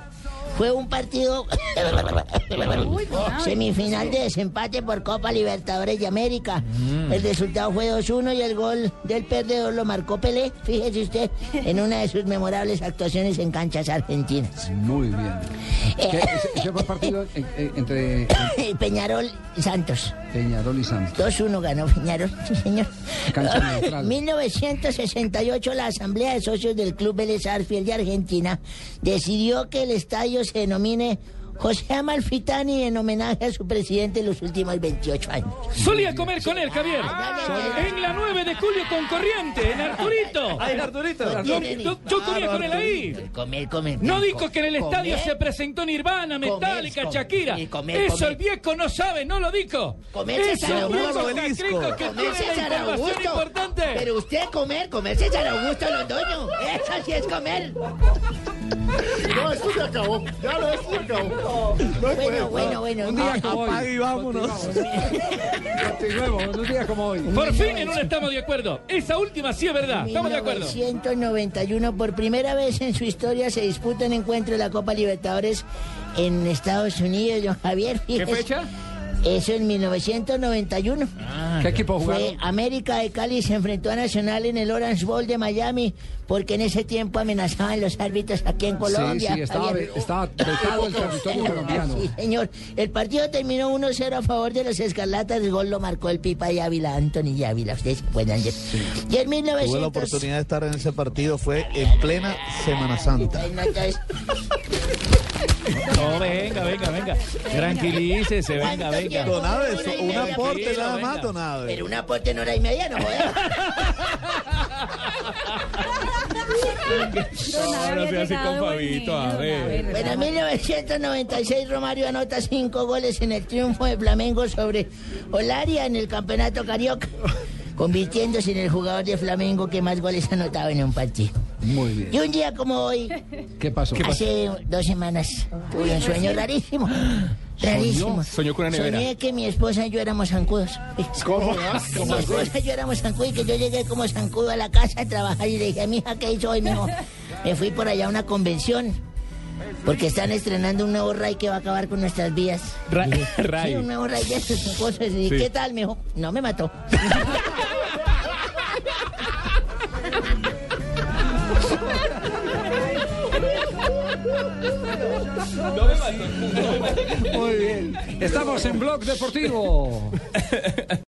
Fue un partido semifinal de desempate por Copa Libertadores de América. El resultado fue 2-1 y el gol del perdedor lo marcó Pelé, fíjese usted, en una de sus memorables actuaciones en canchas argentinas. Muy bien. ¿Qué? Ese, fue el partido en- en- entre Peñarol y Santos. Peñarol y Santos. 2-1 ganó Peñarol, sí señor. Cancha neutral. 1968 la Asamblea de Socios del Club Vélez Arfiel de Argentina decidió que el estadio se denomine José Amalfitani en homenaje a su presidente en los últimos 28 años. Solía comer con él, Javier. En la 9 de julio con Corriente, en Arturito. Ay, Arturito. Yo, yo- yo comía con él ahí. Comer, comer. No dijo que en el estadio se presentó Nirvana, Metallica, Shakira. Eso el viejo no sabe, no lo dijo. Comerse Eso San el viejo que Comer tiene la César información Augusto. importante. Pero usted comer, comer César Augusto Londoño. Eso sí es comer. No, esto se acabó. Ya lo esto se acabó. No Bueno, bueno, bueno. Un día como hoy. Y vámonos. Continuemos, un día como hoy. Por fin en una estamos de acuerdo. Esa última sí es verdad. Estamos de acuerdo. 1991, por primera vez en su historia se disputa un encuentro de la Copa Libertadores en Estados Unidos, don Javier. ¿Qué fecha? Eso en 1991. ¿Qué equipo Fue jugaron? América de Cali se enfrentó a Nacional en el Orange Bowl de Miami porque en ese tiempo amenazaban los árbitros aquí en Colombia. Sí, sí, estaba, Javier. estaba vetado el territorio colombiano. Sí, señor. El partido terminó 1-0 a favor de los Escarlatas. El gol lo marcó el Pipa y Ávila, Anthony y Ávila. Ustedes pueden Y en Tuve la 1900... oportunidad de estar en ese partido, fue en plena Semana Santa. No, venga, venga, venga. Tranquilícese, venga, venga. Don Aves, Una y un aporte tranquilo, nada más, Don Aves. Pero un aporte en hora y media, no jodas. No, no sea así con Fabito, a ver. Bueno, en 1996 Romario anota cinco goles en el triunfo de Flamengo sobre Olaria en el Campeonato Carioca, convirtiéndose en el jugador de Flamengo que más goles ha anotado en un partido. Muy bien. Y un día como hoy, ¿Qué pasó? hace dos semanas, tuve un sueño rarísimo. Rarísimo. Soñó con una nevera. Soñé que mi esposa y yo éramos zancudos. ¿Cómo? Que mi esposa y yo éramos zancudos y que yo llegué como zancudo a la casa a trabajar y le dije a mi hija, ¿qué hizo hoy? Me dijo, me fui por allá a una convención. Porque están estrenando un nuevo Ray que va a acabar con nuestras vidas. Ra- Ray. Sí, un nuevo Ray de estos cosas. Y Sí. ¿qué tal? Me dijo, no me mató. Muy bien. Estamos en Blog Deportivo.